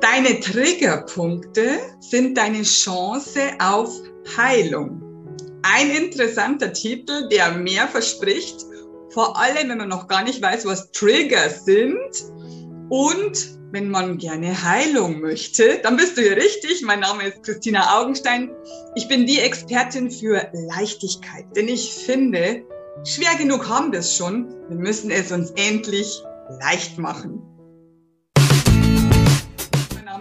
Deine Triggerpunkte sind deine Chance auf Heilung. Ein interessanter Titel, der mehr verspricht, vor allem wenn man noch gar nicht weiß, was Trigger sind und wenn man gerne Heilung möchte, dann bist du hier richtig. Mein Name ist Christina Augenstein. Ich bin die Expertin für Leichtigkeit, denn ich finde, schwer genug haben wir es schon. Wir müssen es uns endlich leicht machen.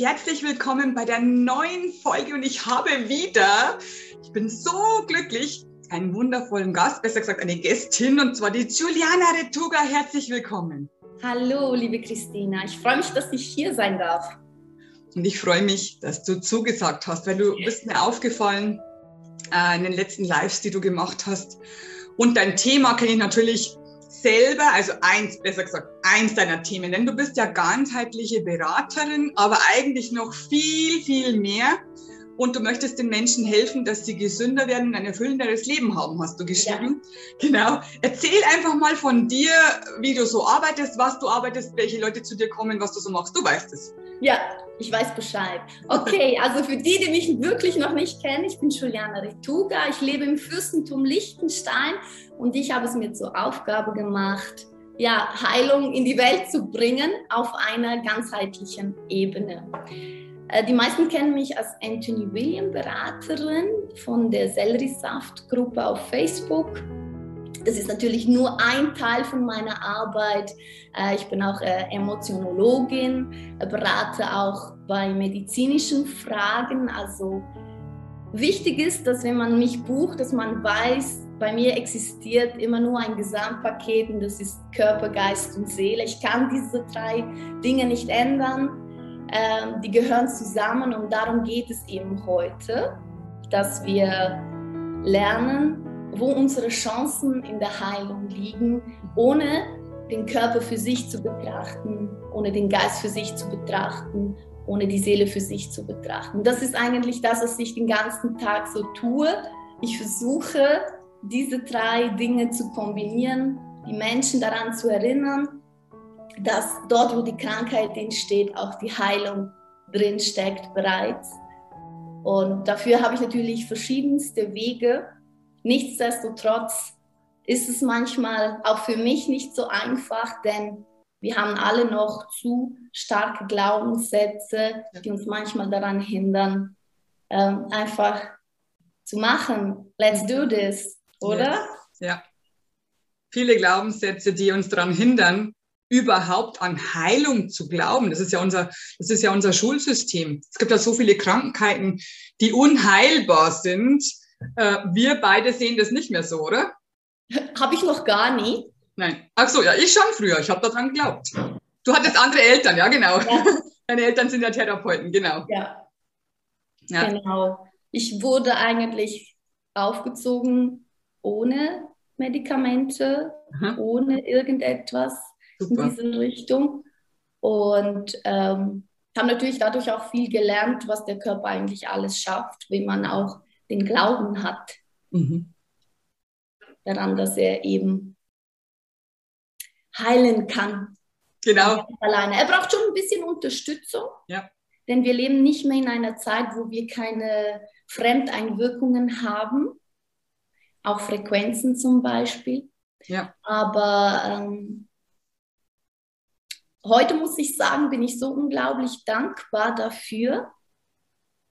Herzlich willkommen bei der neuen Folge und ich habe wieder, ich bin so glücklich, einen wundervollen Gast, besser gesagt eine Gästin und zwar die Juliana Retuga. Herzlich willkommen. Hallo, liebe Christina. Ich freue mich, dass ich hier sein darf. Und ich freue mich, dass du zugesagt hast, weil du bist mir aufgefallen äh, in den letzten Lives, die du gemacht hast. Und dein Thema kenne ich natürlich selber, also eins, besser gesagt, eins deiner Themen, denn du bist ja ganzheitliche Beraterin, aber eigentlich noch viel, viel mehr. Und du möchtest den Menschen helfen, dass sie gesünder werden und ein erfüllenderes Leben haben, hast du geschrieben. Ja. Genau. Erzähl einfach mal von dir, wie du so arbeitest, was du arbeitest, welche Leute zu dir kommen, was du so machst. Du weißt es. Ja, ich weiß Bescheid. Okay, also für die, die mich wirklich noch nicht kennen, ich bin Juliana Rituga, ich lebe im Fürstentum Liechtenstein und ich habe es mir zur Aufgabe gemacht, ja, Heilung in die Welt zu bringen auf einer ganzheitlichen Ebene. Äh, die meisten kennen mich als Anthony William Beraterin von der Selleriesaft-Gruppe auf Facebook. Das ist natürlich nur ein Teil von meiner Arbeit. Äh, ich bin auch äh, Emotionologin, berate auch bei medizinischen Fragen. Also wichtig ist, dass wenn man mich bucht, dass man weiß, bei mir existiert immer nur ein Gesamtpaket und das ist Körper, Geist und Seele. Ich kann diese drei Dinge nicht ändern. Ähm, die gehören zusammen und darum geht es eben heute, dass wir lernen, wo unsere Chancen in der Heilung liegen, ohne den Körper für sich zu betrachten, ohne den Geist für sich zu betrachten, ohne die Seele für sich zu betrachten. Das ist eigentlich das, was ich den ganzen Tag so tue. Ich versuche, diese drei Dinge zu kombinieren, die Menschen daran zu erinnern, dass dort, wo die Krankheit entsteht, auch die Heilung drinsteckt bereits. Und dafür habe ich natürlich verschiedenste Wege. Nichtsdestotrotz ist es manchmal auch für mich nicht so einfach, denn wir haben alle noch zu starke Glaubenssätze, die uns manchmal daran hindern, ähm, einfach zu machen. Let's do this, oder? Yes. Ja. Viele Glaubenssätze, die uns daran hindern, überhaupt an Heilung zu glauben. Das ist ja unser, das ist ja unser Schulsystem. Es gibt ja so viele Krankheiten, die unheilbar sind. Äh, wir beide sehen das nicht mehr so, oder? Habe ich noch gar nie. Nein. Ach so, ja, ich schon früher. Ich habe daran geglaubt. Du hattest andere Eltern, ja, genau. Ja. Deine Eltern sind ja Therapeuten, genau. Ja. ja. Genau. Ich wurde eigentlich aufgezogen ohne Medikamente, Aha. ohne irgendetwas Super. in diese Richtung. Und ähm, habe natürlich dadurch auch viel gelernt, was der Körper eigentlich alles schafft, wenn man auch den Glauben hat mhm. daran, dass er eben heilen kann. Genau. Alleine. Er braucht schon ein bisschen Unterstützung. Ja. Denn wir leben nicht mehr in einer Zeit, wo wir keine Fremdeinwirkungen haben, auch Frequenzen zum Beispiel. Ja. Aber ähm, heute muss ich sagen, bin ich so unglaublich dankbar dafür,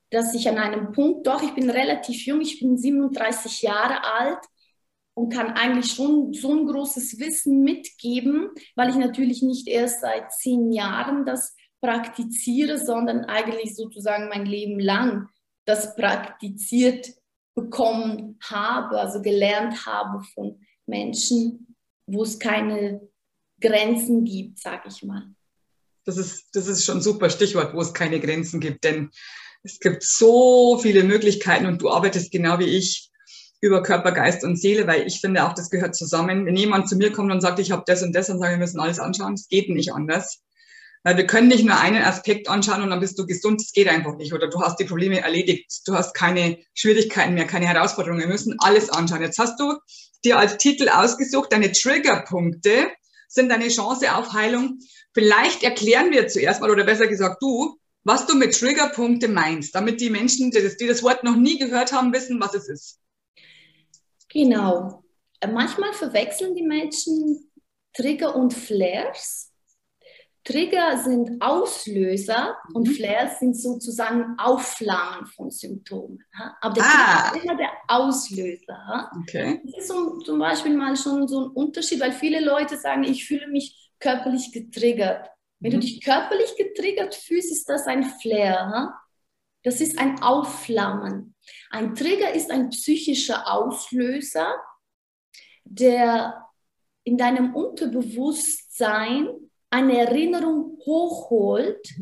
dass ich an einem Punkt, doch, ich bin relativ jung, ich bin 37 Jahre alt und kann eigentlich schon so ein großes Wissen mitgeben, weil ich natürlich nicht erst seit zehn Jahren das praktiziere, sondern eigentlich sozusagen mein Leben lang das praktiziert bekommen habe, also gelernt habe von Menschen, wo es keine Grenzen gibt, sage ich mal. Das ist, das ist schon ein super Stichwort, wo es keine Grenzen gibt, denn es gibt so viele Möglichkeiten und du arbeitest genau wie ich über Körper, Geist und Seele, weil ich finde auch, das gehört zusammen. Wenn jemand zu mir kommt und sagt, ich habe das und das, dann sage ich, wir müssen alles anschauen. Es geht nicht anders. Weil wir können nicht nur einen Aspekt anschauen und dann bist du gesund. Das geht einfach nicht. Oder du hast die Probleme erledigt. Du hast keine Schwierigkeiten mehr, keine Herausforderungen. Wir müssen alles anschauen. Jetzt hast du dir als Titel ausgesucht, deine Triggerpunkte sind deine Chance auf Heilung. Vielleicht erklären wir zuerst mal, oder besser gesagt du, was du mit Triggerpunkte meinst, damit die Menschen, die das, die das Wort noch nie gehört haben, wissen, was es ist. Genau. Manchmal verwechseln die Menschen Trigger und Flares. Trigger sind Auslöser mhm. und Flares sind sozusagen Aufflammen von Symptomen. Aber der ah. Trigger ist immer der Auslöser. Okay. Das ist zum, zum Beispiel mal schon so ein Unterschied, weil viele Leute sagen, ich fühle mich körperlich getriggert. Wenn mhm. du dich körperlich getriggert fühlst, ist das ein Flair. Das ist ein Aufflammen. Ein Trigger ist ein psychischer Auslöser, der in deinem Unterbewusstsein eine Erinnerung hochholt,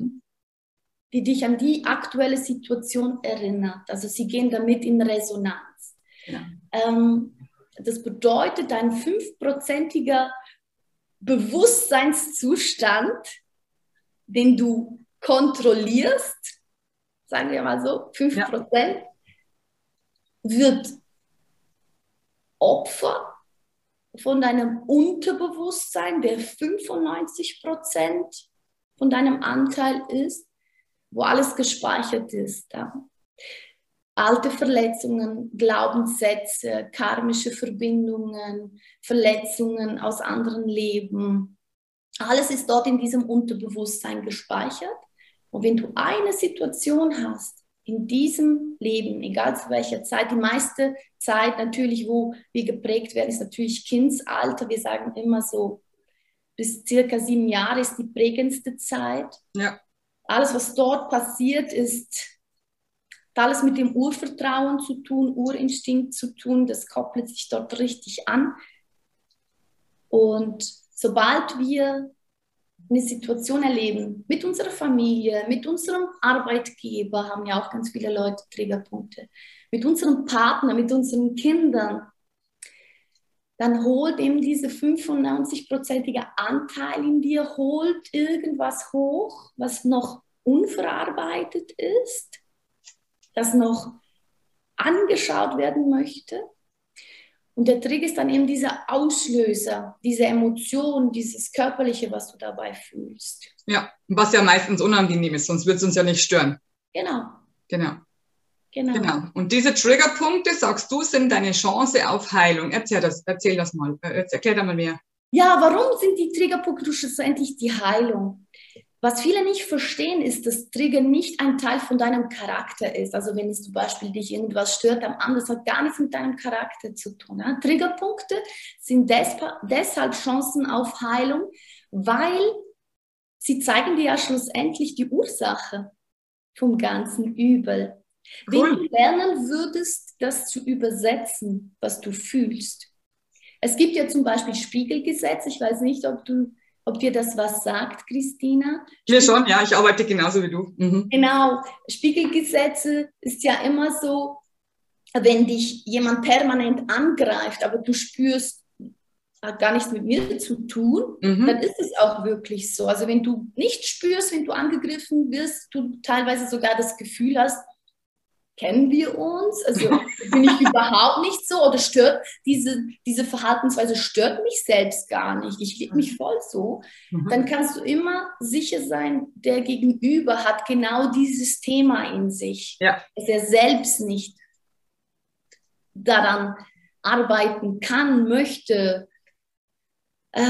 die dich an die aktuelle Situation erinnert. Also sie gehen damit in Resonanz. Ja. Ähm, das bedeutet, ein fünfprozentiger Bewusstseinszustand, den du kontrollierst, sagen wir mal so, 5%, ja. wird Opfer von deinem Unterbewusstsein, der 95 Prozent von deinem Anteil ist, wo alles gespeichert ist. Ja. Alte Verletzungen, Glaubenssätze, karmische Verbindungen, Verletzungen aus anderen Leben. Alles ist dort in diesem Unterbewusstsein gespeichert. Und wenn du eine Situation hast, in diesem Leben, egal zu welcher Zeit, die meiste Zeit natürlich, wo wir geprägt werden, ist natürlich Kindsalter. Wir sagen immer so, bis circa sieben Jahre ist die prägendste Zeit. Ja. Alles, was dort passiert, ist alles mit dem Urvertrauen zu tun, Urinstinkt zu tun. Das koppelt sich dort richtig an. Und sobald wir eine Situation erleben mit unserer Familie, mit unserem Arbeitgeber, haben ja auch ganz viele Leute Triggerpunkte, mit unserem Partner, mit unseren Kindern, dann holt eben diese 95-prozentige Anteil in dir, holt irgendwas hoch, was noch unverarbeitet ist, das noch angeschaut werden möchte. Und der Trick ist dann eben dieser Auslöser, diese Emotion, dieses Körperliche, was du dabei fühlst. Ja, was ja meistens unangenehm ist, sonst wird es uns ja nicht stören. Genau. Genau. Genau. genau. Und diese Triggerpunkte, sagst du, sind deine Chance auf Heilung. Erzähl das, erzähl das mal, äh, erklär da mal mehr. Ja, warum sind die Triggerpunkte schlussendlich die Heilung? Was viele nicht verstehen, ist, dass Trigger nicht ein Teil von deinem Charakter ist. Also wenn es zum Beispiel dich irgendwas stört am anderen, das hat gar nichts mit deinem Charakter zu tun. Ja? Triggerpunkte sind deshalb Chancen auf Heilung, weil sie zeigen dir ja schlussendlich die Ursache vom ganzen Übel. Cool. Wenn du lernen würdest, das zu übersetzen, was du fühlst. Es gibt ja zum Beispiel Spiegelgesetz. Ich weiß nicht, ob du ob dir das was sagt, Christina. Mir schon, ja, ich arbeite genauso wie du. Mhm. Genau, Spiegelgesetze ist ja immer so, wenn dich jemand permanent angreift, aber du spürst, hat gar nichts mit mir zu tun, mhm. dann ist es auch wirklich so. Also wenn du nicht spürst, wenn du angegriffen wirst, du teilweise sogar das Gefühl hast, kennen wir uns? Also bin ich überhaupt nicht so oder stört diese, diese Verhaltensweise stört mich selbst gar nicht. Ich liebe mich voll so. Mhm. Dann kannst du immer sicher sein, der Gegenüber hat genau dieses Thema in sich, ja. dass er selbst nicht daran arbeiten kann, möchte. Äh,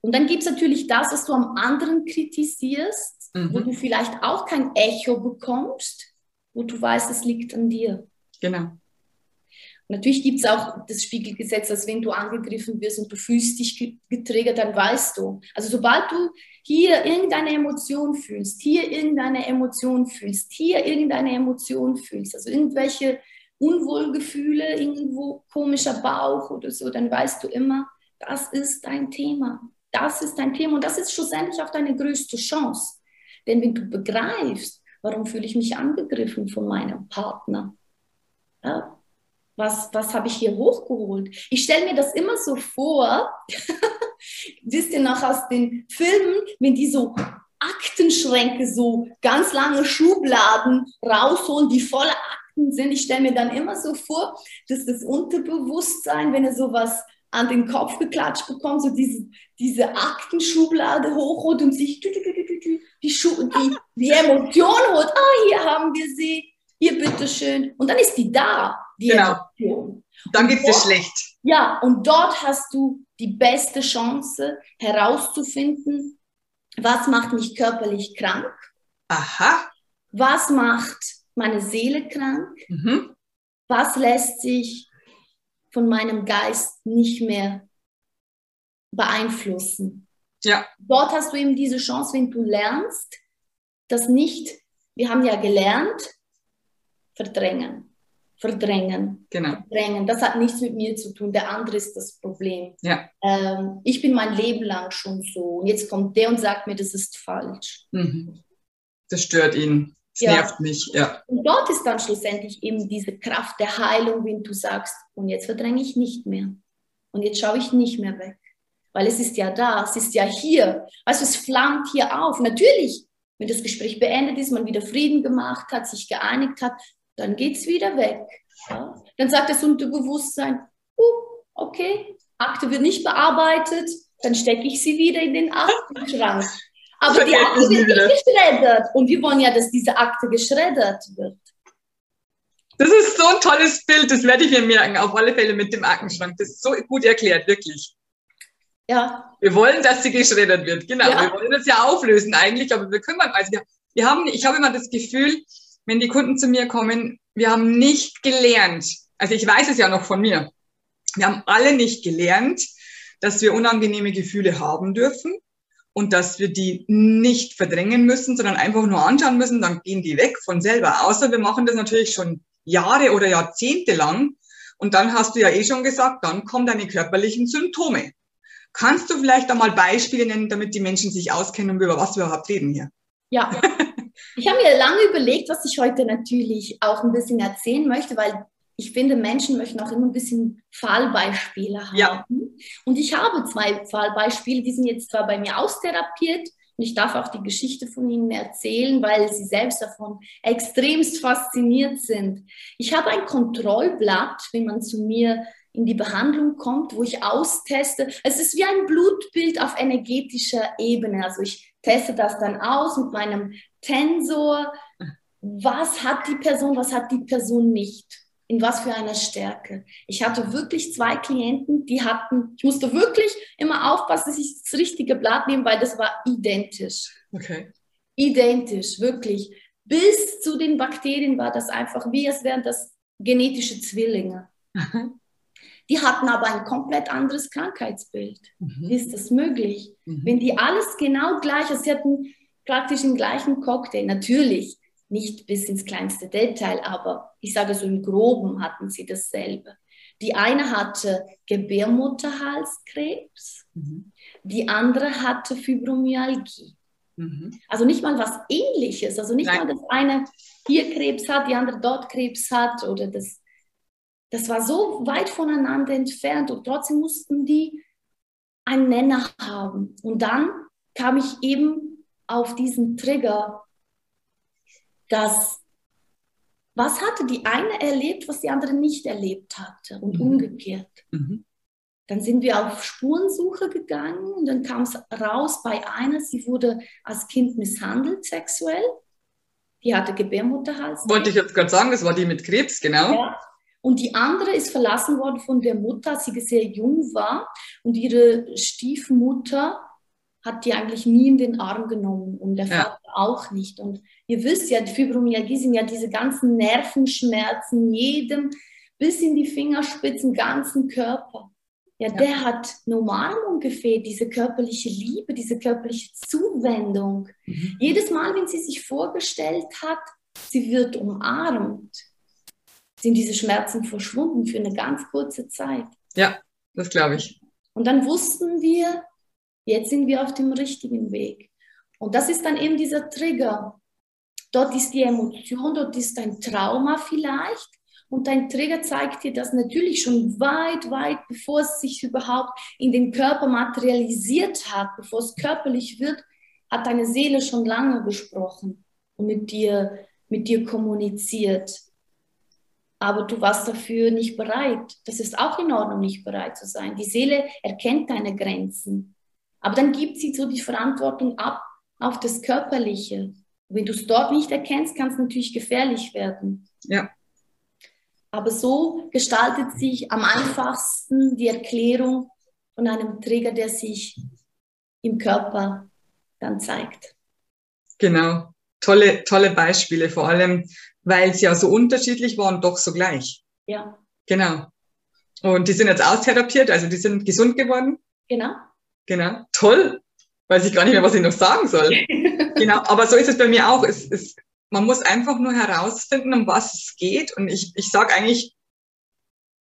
und dann gibt es natürlich das, was du am anderen kritisierst, mhm. wo du vielleicht auch kein Echo bekommst wo du weißt, es liegt an dir. Genau. Natürlich gibt es auch das Spiegelgesetz, dass wenn du angegriffen wirst und du fühlst dich getriggert, dann weißt du. Also sobald du hier irgendeine Emotion fühlst, hier irgendeine Emotion fühlst, hier irgendeine Emotion fühlst, also irgendwelche Unwohlgefühle, irgendwo komischer Bauch oder so, dann weißt du immer, das ist dein Thema. das ist dein Thema und das ist schlussendlich auch deine größte Chance. Denn wenn du begreifst, warum fühle ich mich angegriffen von meinem Partner, ja, was, was habe ich hier hochgeholt? Ich stelle mir das immer so vor, wisst ihr noch aus den Filmen, wenn die so Aktenschränke, so ganz lange Schubladen rausholen, die voller Akten sind. Ich stelle mir dann immer so vor, dass das Unterbewusstsein, wenn er sowas an den Kopf geklatscht bekommt, so diese, diese Aktenschublade hochholt und sich die, die, die, Emotion holt. Ah, hier haben wir sie, hier bitteschön. Und dann ist die da, die genau. Emotion. Dann geht es schlecht. Ja, und dort hast du die beste Chance herauszufinden, was macht mich körperlich krank? Aha. Was macht meine Seele krank? Mhm. Was lässt sich von meinem Geist nicht mehr beeinflussen? Ja. Dort hast du eben diese Chance, wenn du lernst, das nicht, wir haben ja gelernt, verdrängen verdrängen. Genau. Verdrängen. Das hat nichts mit mir zu tun. Der andere ist das Problem. Ja. Ähm, ich bin mein Leben lang schon so. Und jetzt kommt der und sagt mir, das ist falsch. Mhm. Das stört ihn. Das ja. nervt mich. Ja. Und dort ist dann schlussendlich eben diese Kraft der Heilung, wenn du sagst, und jetzt verdränge ich nicht mehr. Und jetzt schaue ich nicht mehr weg. Weil es ist ja da, es ist ja hier. Also es flammt hier auf. Natürlich, wenn das Gespräch beendet ist, man wieder Frieden gemacht hat, sich geeinigt hat, dann geht es wieder weg. Ja? Dann sagt das Unterbewusstsein, uh, okay, Akte wird nicht bearbeitet, dann stecke ich sie wieder in den Aktenschrank. Aber die Akte wird nicht geschreddert und wir wollen ja, dass diese Akte geschreddert wird. Das ist so ein tolles Bild, das werde ich mir merken, auf alle Fälle mit dem Aktenschrank. Das ist so gut erklärt, wirklich. Ja. Wir wollen, dass sie geschreddert wird, genau. Ja. Wir wollen das ja auflösen eigentlich, aber wir kümmern, also wir, wir haben, ich habe immer das Gefühl, wenn die Kunden zu mir kommen, wir haben nicht gelernt, also ich weiß es ja noch von mir, wir haben alle nicht gelernt, dass wir unangenehme Gefühle haben dürfen und dass wir die nicht verdrängen müssen, sondern einfach nur anschauen müssen, dann gehen die weg von selber. Außer wir machen das natürlich schon Jahre oder Jahrzehnte lang. Und dann hast du ja eh schon gesagt, dann kommen deine körperlichen Symptome. Kannst du vielleicht einmal Beispiele nennen, damit die Menschen sich auskennen, über was wir überhaupt reden hier? Ja, Ich habe mir lange überlegt, was ich heute natürlich auch ein bisschen erzählen möchte, weil ich finde, Menschen möchten auch immer ein bisschen Fallbeispiele haben. Ja. Und ich habe zwei Fallbeispiele, die sind jetzt zwar bei mir austherapiert und ich darf auch die Geschichte von ihnen erzählen, weil sie selbst davon extremst fasziniert sind. Ich habe ein Kontrollblatt, wenn man zu mir in die Behandlung kommt, wo ich austeste. Es ist wie ein Blutbild auf energetischer Ebene. Also ich teste das dann aus mit meinem Tensor. Was hat die Person, was hat die Person nicht? In was für einer Stärke? Ich hatte wirklich zwei Klienten, die hatten, ich musste wirklich immer aufpassen, dass ich das richtige Blatt nehme, weil das war identisch. Okay. Identisch, wirklich. Bis zu den Bakterien war das einfach wie, es wären das genetische Zwillinge. Die hatten aber ein komplett anderes Krankheitsbild. Mhm. Wie ist das möglich? Mhm. Wenn die alles genau gleich, also sie hatten praktisch den gleichen Cocktail, natürlich nicht bis ins kleinste Detail, aber ich sage so im Groben hatten sie dasselbe. Die eine hatte Gebärmutterhalskrebs, mhm. die andere hatte Fibromyalgie. Mhm. Also nicht mal was ähnliches, also nicht Nein. mal das eine hier Krebs hat, die andere dort Krebs hat oder das das war so weit voneinander entfernt und trotzdem mussten die einen Nenner haben. Und dann kam ich eben auf diesen Trigger, dass was hatte die eine erlebt, was die andere nicht erlebt hatte und mhm. umgekehrt. Mhm. Dann sind wir auf Spurensuche gegangen und dann kam es raus bei einer, sie wurde als Kind misshandelt sexuell. Die hatte Gebärmutterhals. Wollte ich jetzt gerade sagen, das war die mit Krebs, genau. Ja. Und die andere ist verlassen worden von der Mutter, als sie sehr jung war. Und ihre Stiefmutter hat die eigentlich nie in den Arm genommen und der ja. Vater auch nicht. Und ihr wisst ja, die Fibromyalgie sind ja diese ganzen Nervenschmerzen, jedem bis in die Fingerspitzen, ganzen Körper. Ja, ja, der hat eine Umarmung gefehlt, diese körperliche Liebe, diese körperliche Zuwendung. Mhm. Jedes Mal, wenn sie sich vorgestellt hat, sie wird umarmt, sind diese Schmerzen verschwunden für eine ganz kurze Zeit. Ja, das glaube ich. Und dann wussten wir, jetzt sind wir auf dem richtigen Weg. Und das ist dann eben dieser Trigger. Dort ist die Emotion, dort ist ein Trauma vielleicht. Und dein Trigger zeigt dir das natürlich schon weit, weit, bevor es sich überhaupt in den Körper materialisiert hat, bevor es körperlich wird, hat deine Seele schon lange gesprochen und mit dir, mit dir kommuniziert. Aber du warst dafür nicht bereit. Das ist auch in Ordnung, nicht bereit zu sein. Die Seele erkennt deine Grenzen. Aber dann gibt sie so die Verantwortung ab auf das Körperliche. Wenn du es dort nicht erkennst, kann es natürlich gefährlich werden. Ja. Aber so gestaltet sich am einfachsten die Erklärung von einem Trigger, der sich im Körper dann zeigt. Genau. Tolle, tolle Beispiele, vor allem, weil es ja so unterschiedlich war und doch so gleich. Ja. Genau. Und die sind jetzt austherapiert, also die sind gesund geworden. Genau. Genau. Toll. Weiß ich gar nicht mehr, was ich noch sagen soll. genau. Aber so ist es bei mir auch. Es, es, man muss einfach nur herausfinden, um was es geht. Und ich, ich sage eigentlich,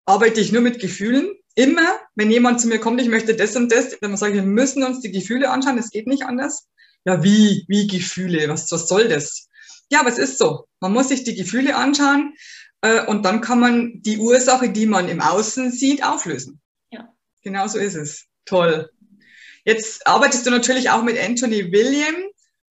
arbeite ich nur mit Gefühlen. Immer, wenn jemand zu mir kommt, ich möchte das und das, dann sage ich, wir müssen uns die Gefühle anschauen, es geht nicht anders. Ja, wie, wie Gefühle? Was, was soll das? Ja, aber es ist so. Man muss sich die Gefühle anschauen äh, und dann kann man die Ursache, die man im Außen sieht, auflösen. Ja. Genau so ist es. Toll. Jetzt arbeitest du natürlich auch mit Anthony William.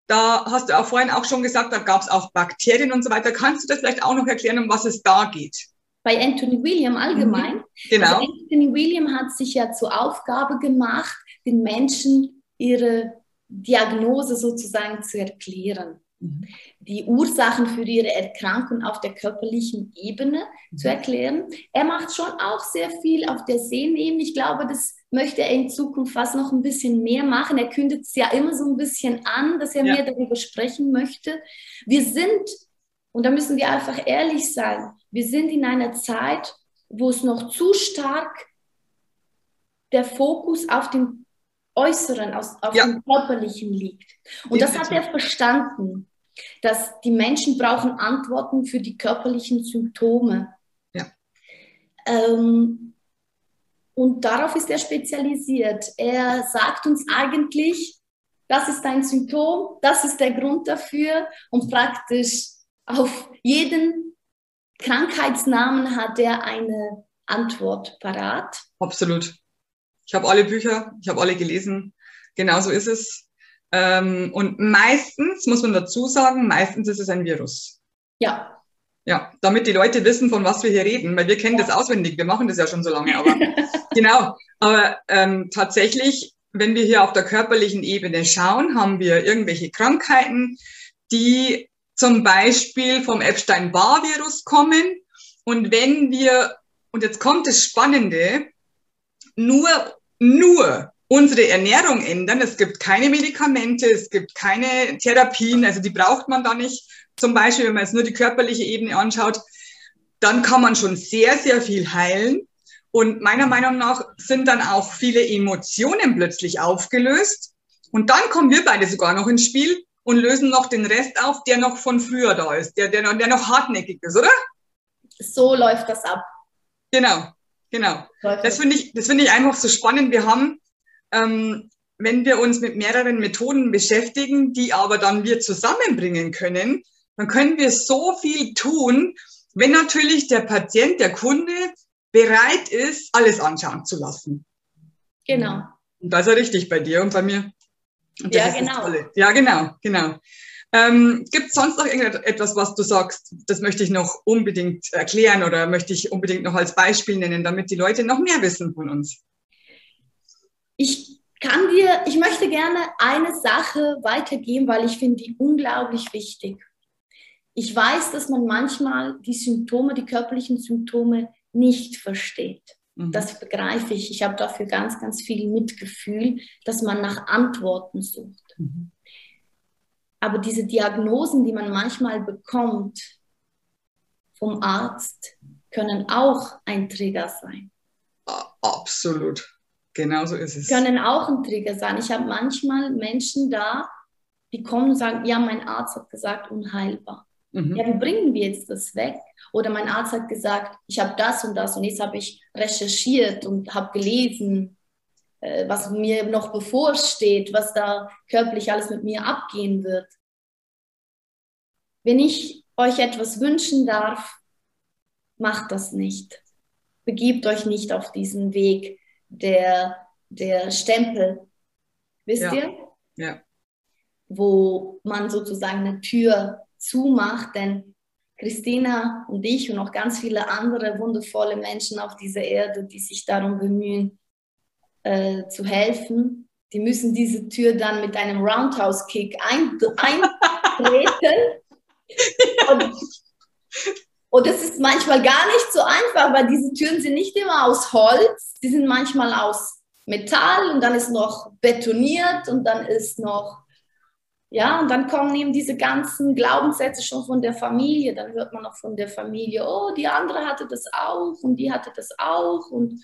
Da hast du auch vorhin auch schon gesagt, da gab es auch Bakterien und so weiter. Kannst du das vielleicht auch noch erklären, um was es da geht? Bei Anthony William allgemein. Mhm, genau. Also Anthony William hat sich ja zur Aufgabe gemacht, den Menschen ihre Diagnose sozusagen zu erklären. Mhm. Die Ursachen für ihre Erkrankung auf der körperlichen Ebene mhm. zu erklären. Er macht schon auch sehr viel auf der Sehnenebene. Ich glaube, das möchte er in Zukunft fast noch ein bisschen mehr machen. Er kündet es ja immer so ein bisschen an, dass er ja. mehr darüber sprechen möchte. Wir sind, und da müssen wir einfach ehrlich sein, wir sind in einer Zeit, wo es noch zu stark der Fokus auf dem Äußeren, auf ja. dem Körperlichen liegt. Und das hat er verstanden, dass die Menschen brauchen Antworten für die körperlichen Symptome. Ja. Ähm, und darauf ist er spezialisiert. Er sagt uns eigentlich, das ist ein Symptom, das ist der Grund dafür und praktisch auf jeden Krankheitsnamen hat er eine Antwort parat. Absolut. Ich habe alle Bücher, ich habe alle gelesen. Genauso ist es. Ähm, und meistens, muss man dazu sagen, meistens ist es ein Virus. Ja, ja, damit die Leute wissen, von was wir hier reden, weil wir kennen das auswendig, wir machen das ja schon so lange, aber genau. Aber ähm, tatsächlich, wenn wir hier auf der körperlichen Ebene schauen, haben wir irgendwelche Krankheiten, die zum Beispiel vom Epstein-Barr-Virus kommen. Und wenn wir, und jetzt kommt das Spannende, nur, nur unsere Ernährung ändern, es gibt keine Medikamente, es gibt keine Therapien, also die braucht man da nicht, zum Beispiel, wenn man jetzt nur die körperliche Ebene anschaut, dann kann man schon sehr, sehr viel heilen. Und meiner Meinung nach sind dann auch viele Emotionen plötzlich aufgelöst. Und dann kommen wir beide sogar noch ins Spiel und lösen noch den Rest auf, der noch von früher da ist, der, der, der noch hartnäckig ist, oder? So läuft das ab. Genau, genau. Das finde ich, das finde ich einfach so spannend. Wir haben, ähm, wenn wir uns mit mehreren Methoden beschäftigen, die aber dann wir zusammenbringen können, dann können wir so viel tun, wenn natürlich der Patient, der Kunde bereit ist, alles anschauen zu lassen. Genau. Und das ist ja richtig bei dir und bei mir. Und ja, genau. Ja, genau, genau. Ähm, Gibt es sonst noch irgendetwas, was du sagst, das möchte ich noch unbedingt erklären oder möchte ich unbedingt noch als Beispiel nennen, damit die Leute noch mehr wissen von uns? Ich kann dir, ich möchte gerne eine Sache weitergeben, weil ich finde die unglaublich wichtig. Ich weiß, dass man manchmal die Symptome, die körperlichen Symptome nicht versteht. Mhm. Das begreife ich. Ich habe dafür ganz, ganz viel Mitgefühl, dass man nach Antworten sucht. Mhm. Aber diese Diagnosen, die man manchmal bekommt vom Arzt, können auch ein Trigger sein. Absolut. Genauso ist es. Können auch ein Trigger sein. Ich habe manchmal Menschen da, die kommen und sagen, ja, mein Arzt hat gesagt, unheilbar. Mhm. Ja, wie bringen wir jetzt das weg? Oder mein Arzt hat gesagt, ich habe das und das und jetzt habe ich recherchiert und habe gelesen. äh, was mir noch bevorsteht, was da körperlich alles mit mir abgehen wird. Wenn ich euch etwas wünschen darf, macht das nicht. Begebt euch nicht auf diesen Weg der, der Stempel. Wisst Ja. ihr? Ja. Wo man sozusagen eine Tür zumacht, denn Christina und ich und auch ganz viele andere wundervolle Menschen auf dieser Erde, die sich darum bemühen, äh, zu helfen, die müssen diese Tür dann mit einem Roundhouse-Kick ein, eintreten. Und, und das ist manchmal gar nicht so einfach, weil diese Türen sind nicht immer aus Holz, die sind manchmal aus Metall und dann ist noch betoniert und dann ist noch, ja, und dann kommen eben diese ganzen Glaubenssätze schon von der Familie. Dann hört man noch von der Familie, oh, die andere hatte das auch und die hatte das auch und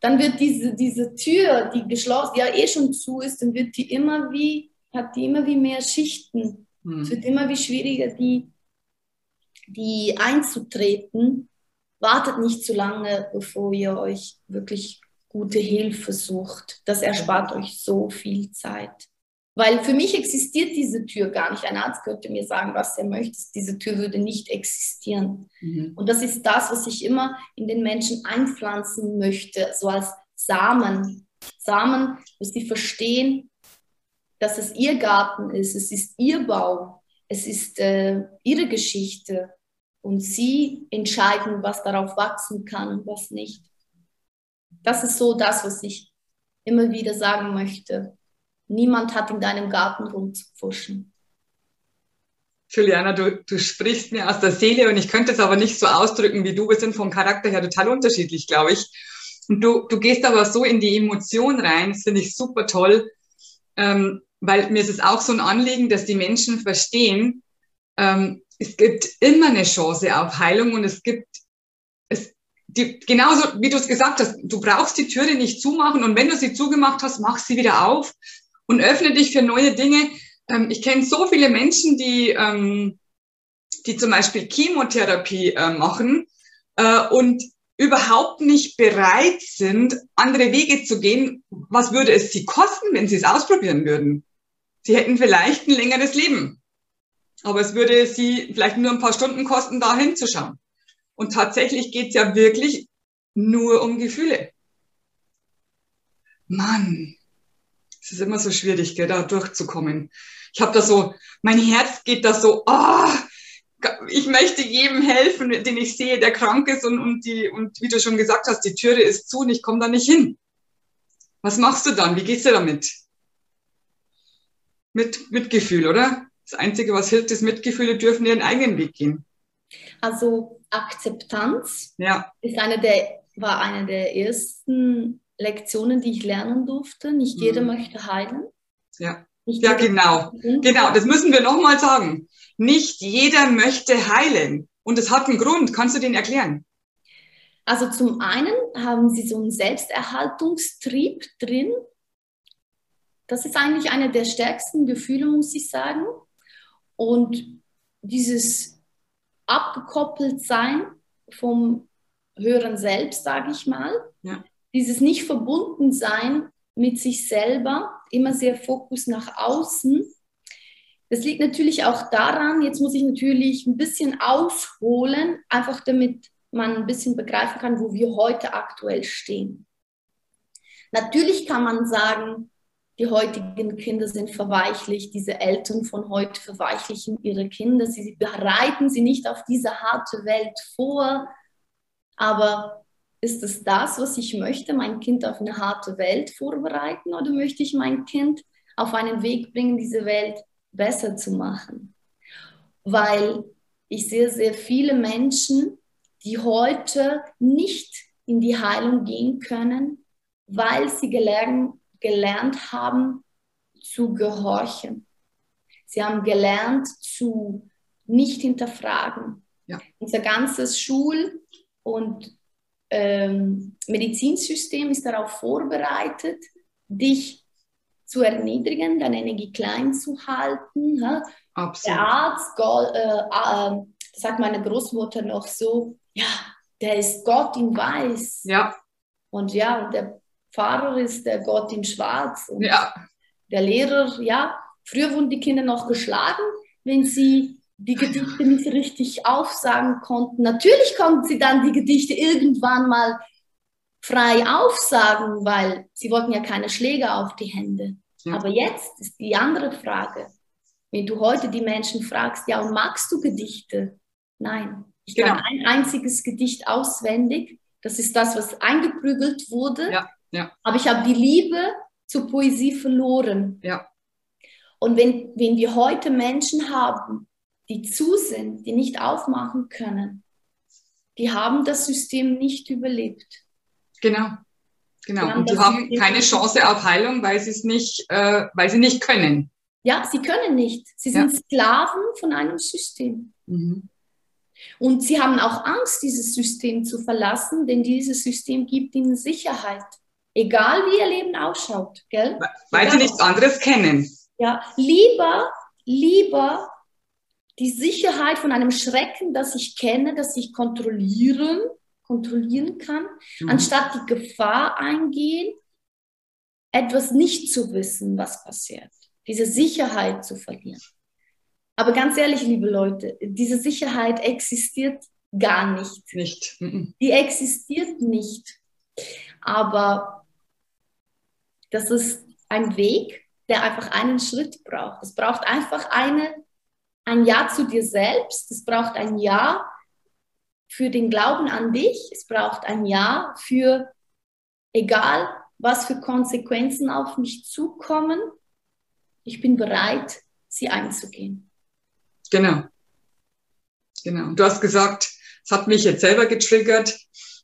dann wird diese, diese Tür, die geschlossen, die ja eh schon zu ist, dann wird die immer wie, hat die immer wie mehr Schichten. Es Hm. wird immer wie schwieriger, die, die einzutreten. Wartet nicht zu lange, bevor ihr euch wirklich gute Hilfe sucht. Das erspart euch so viel Zeit. Weil für mich existiert diese Tür gar nicht. Ein Arzt könnte mir sagen, was er möchte. Diese Tür würde nicht existieren. Mhm. Und das ist das, was ich immer in den Menschen einpflanzen möchte, so als Samen. Samen, dass sie verstehen, dass es ihr Garten ist, es ist ihr Baum, es ist äh, ihre Geschichte. Und sie entscheiden, was darauf wachsen kann und was nicht. Das ist so das, was ich immer wieder sagen möchte. Niemand hat in deinem Garten rumzupfuschen. Juliana, du, du sprichst mir aus der Seele und ich könnte es aber nicht so ausdrücken wie du. Wir sind vom Charakter her total unterschiedlich, glaube ich. Und du, du gehst aber so in die Emotion rein, das finde ich super toll, ähm, weil mir ist es auch so ein Anliegen, dass die Menschen verstehen, ähm, es gibt immer eine Chance auf Heilung und es gibt, es, die, genauso wie du es gesagt hast, du brauchst die Türe nicht zumachen und wenn du sie zugemacht hast, mach sie wieder auf und öffne dich für neue Dinge. Ähm, ich kenne so viele Menschen, die, ähm, die zum Beispiel Chemotherapie äh, machen äh, und überhaupt nicht bereit sind, andere Wege zu gehen. Was würde es sie kosten, wenn sie es ausprobieren würden? Sie hätten vielleicht ein längeres Leben, aber es würde sie vielleicht nur ein paar Stunden kosten, da hinzuschauen. Und tatsächlich geht es ja wirklich nur um Gefühle. Mann, es ist immer so schwierig, gell, da durchzukommen. Ich habe da so, mein Herz geht da so, ah, ich möchte jedem helfen, den ich sehe, der krank ist und, und, die, und wie du schon gesagt hast, die Türe ist zu und ich komme da nicht hin. Was machst du dann? Wie gehst du damit? Mit Mitgefühl, oder? Das Einzige, was hilft, ist Mitgefühle dürfen ihren eigenen Weg gehen. Also Akzeptanz Ja, ist eine der, war eine der ersten Lektionen, die ich lernen durfte. Nicht jeder Mhm. möchte heilen. ja. Nicht Ja, genau. Genau, das müssen wir nochmal sagen. Nicht jeder möchte heilen. Und es hat einen Grund. Kannst du den erklären? Also zum einen haben sie so einen Selbsterhaltungstrieb drin. Das ist eigentlich eine der stärksten Gefühle, muss ich sagen. Und dieses abgekoppelt sein vom höheren Selbst, sage ich mal. Ja. Dieses nicht verbunden sein mit sich selber, immer sehr Fokus nach außen. Das liegt natürlich auch daran, jetzt muss ich natürlich ein bisschen ausholen, einfach damit man ein bisschen begreifen kann, wo wir heute aktuell stehen. Natürlich kann man sagen, die heutigen Kinder sind verweichlicht, diese Eltern von heute verweichlichen ihre Kinder, sie bereiten sie nicht auf diese harte Welt vor, aber ist es das, was ich möchte, mein Kind auf eine harte Welt vorbereiten? Oder möchte ich mein Kind auf einen Weg bringen, diese Welt besser zu machen? Weil ich sehe sehr viele Menschen, die heute nicht in die Heilung gehen können, weil sie gelernt, gelernt haben zu gehorchen. Sie haben gelernt zu nicht hinterfragen. Ja. Unser ganzes Schul- und ähm, Medizinsystem ist darauf vorbereitet, dich zu erniedrigen, deine Energie klein zu halten. Der Absolut. Arzt, Gott, äh, äh, sagt meine Großmutter noch so, ja, der ist Gott in Weiß. Ja, Und ja, und der Pfarrer ist der Gott in Schwarz. Und ja. Der Lehrer, ja. Früher wurden die Kinder noch geschlagen, wenn sie die Gedichte nicht richtig aufsagen konnten. Natürlich konnten sie dann die Gedichte irgendwann mal frei aufsagen, weil sie wollten ja keine Schläge auf die Hände. Ja. Aber jetzt ist die andere Frage. Wenn du heute die Menschen fragst, ja, und magst du Gedichte? Nein, ich genau. kann ein einziges Gedicht auswendig. Das ist das, was eingeprügelt wurde. Ja, ja. Aber ich habe die Liebe zur Poesie verloren. Ja. Und wenn, wenn wir heute Menschen haben, die zu sind, die nicht aufmachen können, die haben das System nicht überlebt. Genau. Genau. Und die haben keine Chance auf Heilung, weil sie es nicht, äh, weil sie nicht können. Ja, sie können nicht. Sie sind ja. Sklaven von einem System. Mhm. Und sie haben auch Angst, dieses System zu verlassen, denn dieses System gibt ihnen Sicherheit. Egal wie ihr Leben ausschaut, gell? Weil sie nichts anderes kennen. Ja, lieber, lieber die Sicherheit von einem Schrecken, das ich kenne, das ich kontrollieren, kontrollieren kann, mhm. anstatt die Gefahr eingehen, etwas nicht zu wissen, was passiert, diese Sicherheit zu verlieren. Aber ganz ehrlich, liebe Leute, diese Sicherheit existiert gar nicht. Nicht. Mhm. Die existiert nicht. Aber das ist ein Weg, der einfach einen Schritt braucht. Es braucht einfach eine, ein Ja zu dir selbst. Es braucht ein Ja für den Glauben an dich. Es braucht ein Ja für, egal was für Konsequenzen auf mich zukommen, ich bin bereit, sie einzugehen. Genau. Genau. Du hast gesagt, es hat mich jetzt selber getriggert,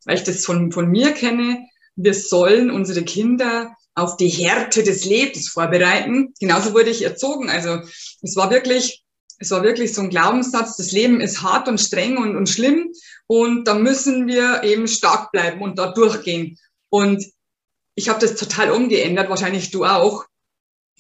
weil ich das von, von mir kenne. Wir sollen unsere Kinder auf die Härte des Lebens vorbereiten. Genauso wurde ich erzogen. Also es war wirklich, es war wirklich so ein Glaubenssatz, das Leben ist hart und streng und, und schlimm und da müssen wir eben stark bleiben und da durchgehen. Und ich habe das total umgeändert, wahrscheinlich du auch.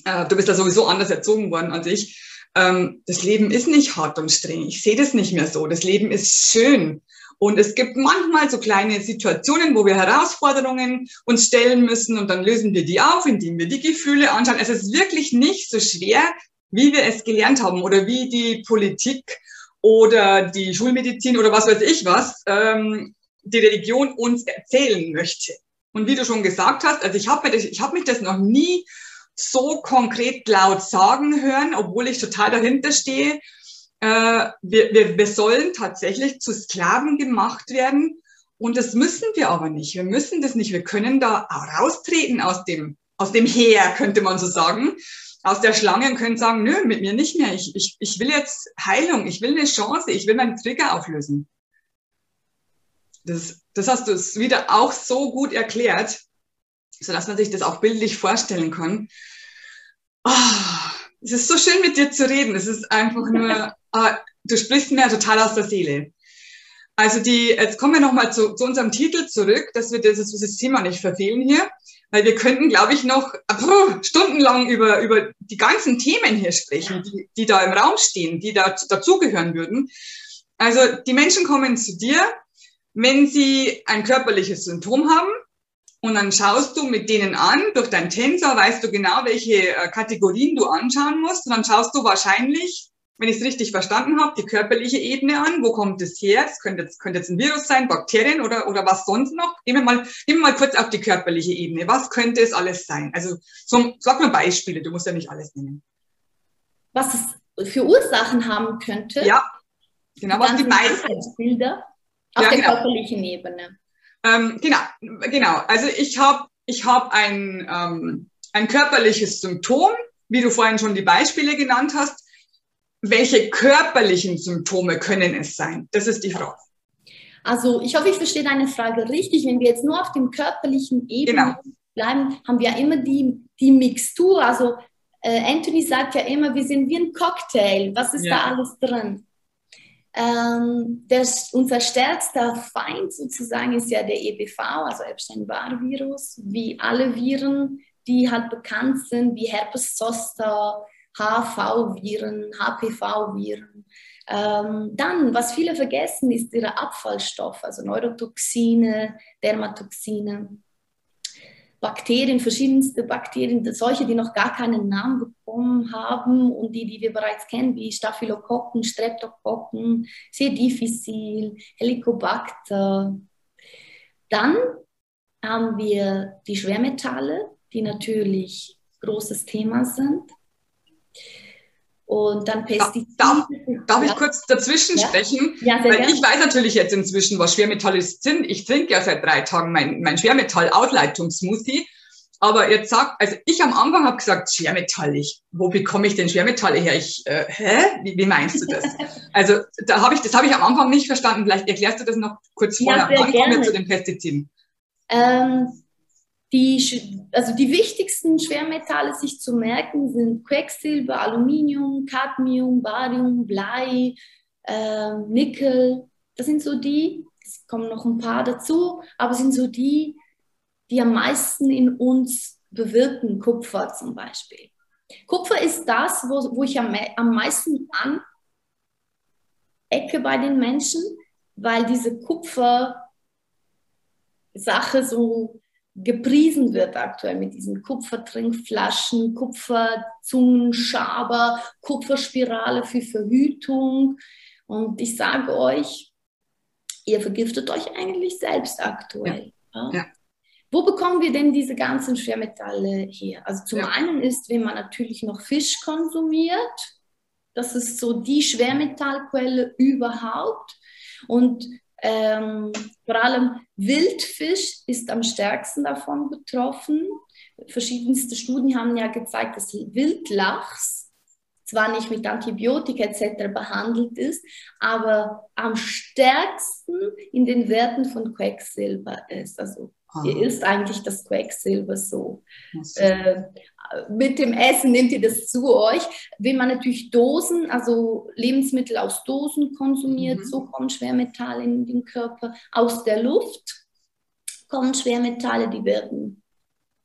Äh, du bist ja sowieso anders erzogen worden als ich. Ähm, das Leben ist nicht hart und streng. Ich sehe das nicht mehr so. Das Leben ist schön. Und es gibt manchmal so kleine Situationen, wo wir Herausforderungen uns stellen müssen und dann lösen wir die auf, indem wir die Gefühle anschauen. Es ist wirklich nicht so schwer, wie wir es gelernt haben oder wie die Politik oder die Schulmedizin oder was weiß ich was, ähm, die Religion uns erzählen möchte. Und wie du schon gesagt hast, also ich habe mir, das, ich hab mich das noch nie so konkret laut sagen hören, obwohl ich total dahinter stehe. Äh, wir, wir, wir sollen tatsächlich zu Sklaven gemacht werden. Und das müssen wir aber nicht. Wir müssen das nicht. Wir können da raustreten aus dem, aus dem Heer, könnte man so sagen. Aus der Schlange und können sagen, nö, mit mir nicht mehr. Ich, ich, ich will jetzt Heilung. Ich will eine Chance. Ich will meinen Trigger auflösen. Das, das hast du es wieder auch so gut erklärt so dass man sich das auch bildlich vorstellen kann. Oh, es ist so schön mit dir zu reden. Es ist einfach nur, oh, du sprichst mir total aus der Seele. Also die, jetzt kommen wir nochmal zu, zu unserem Titel zurück, dass wir dieses, dieses Thema nicht verfehlen hier, weil wir könnten, glaube ich, noch oh, stundenlang über, über die ganzen Themen hier sprechen, die, die da im Raum stehen, die da dazugehören würden. Also die Menschen kommen zu dir, wenn sie ein körperliches Symptom haben, und dann schaust du mit denen an, durch deinen Tensor weißt du genau, welche äh, Kategorien du anschauen musst. Und dann schaust du wahrscheinlich, wenn ich es richtig verstanden habe, die körperliche Ebene an. Wo kommt es her? Das könnte jetzt, könnte jetzt ein Virus sein, Bakterien oder, oder was sonst noch. Gehen wir, mal, gehen wir mal kurz auf die körperliche Ebene. Was könnte es alles sein? Also so, sag mal Beispiele, du musst ja nicht alles nennen. Was es für Ursachen haben könnte. Ja, genau, was die meisten. Bilder auf ja, der genau. körperlichen Ebene. Ähm, genau, genau. Also ich habe ich hab ein, ähm, ein körperliches Symptom, wie du vorhin schon die Beispiele genannt hast. Welche körperlichen Symptome können es sein? Das ist die Frage. Also ich hoffe, ich verstehe deine Frage richtig. Wenn wir jetzt nur auf dem körperlichen Ebene genau. bleiben, haben wir immer die, die Mixtur. Also äh, Anthony sagt ja immer, wir sind wie ein Cocktail. Was ist ja. da alles drin? Ähm, der, unser stärkster Feind sozusagen ist ja der EBV, also Epstein-Barr-Virus, wie alle Viren, die halt bekannt sind, wie Herpes Zoster, HV-Viren, HPV-Viren. Ähm, dann, was viele vergessen, ist ihre Abfallstoff, also Neurotoxine, Dermatoxine. Bakterien, verschiedenste Bakterien, solche, die noch gar keinen Namen bekommen haben und die, die wir bereits kennen, wie Staphylokokken, Streptokokken, C. difficile, Helicobacter. Dann haben wir die Schwermetalle, die natürlich großes Thema sind. Und dann Pestizide. Darf, darf ich kurz dazwischen ja? sprechen? Ja, sehr Weil gerne. ich weiß natürlich jetzt inzwischen, was Schwermetalle sind. Ich trinke ja seit drei Tagen mein, mein Schwermetall-Ausleitungssmoothie. Aber jetzt sagt, also ich am Anfang habe gesagt, schwermetallig. Wo bekomme ich denn Schwermetalle her? Ich, äh, hä? Wie, wie meinst du das? also da habe ich, das habe ich am Anfang nicht verstanden. Vielleicht erklärst du das noch kurz vorher. Ja, Dann kommen wir zu den Pestiziden. Ähm, die, also die wichtigsten Schwermetalle sich zu merken sind Quecksilber, Aluminium, Cadmium, Barium, Blei, äh, Nickel. Das sind so die, es kommen noch ein paar dazu, aber sind so die, die am meisten in uns bewirken. Kupfer zum Beispiel. Kupfer ist das, wo, wo ich am, am meisten anecke bei den Menschen, weil diese Kupfer Sache so gepriesen wird aktuell mit diesen Kupfertrinkflaschen, Kupferzungenschaber, Kupferspirale für Verhütung. Und ich sage euch, ihr vergiftet euch eigentlich selbst aktuell. Ja. Ja. Wo bekommen wir denn diese ganzen Schwermetalle her? Also zum ja. einen ist, wenn man natürlich noch Fisch konsumiert, das ist so die Schwermetallquelle überhaupt. Und ähm, vor allem Wildfisch ist am stärksten davon betroffen. Verschiedenste Studien haben ja gezeigt, dass Wildlachs zwar nicht mit Antibiotika etc. behandelt ist, aber am stärksten in den Werten von Quecksilber ist. Also. Ist eigentlich das Quecksilber so. Äh, mit dem Essen nehmt ihr das zu euch. Wenn man natürlich Dosen, also Lebensmittel aus Dosen konsumiert, mhm. so kommen Schwermetalle in den Körper. Aus der Luft kommen Schwermetalle, die werden,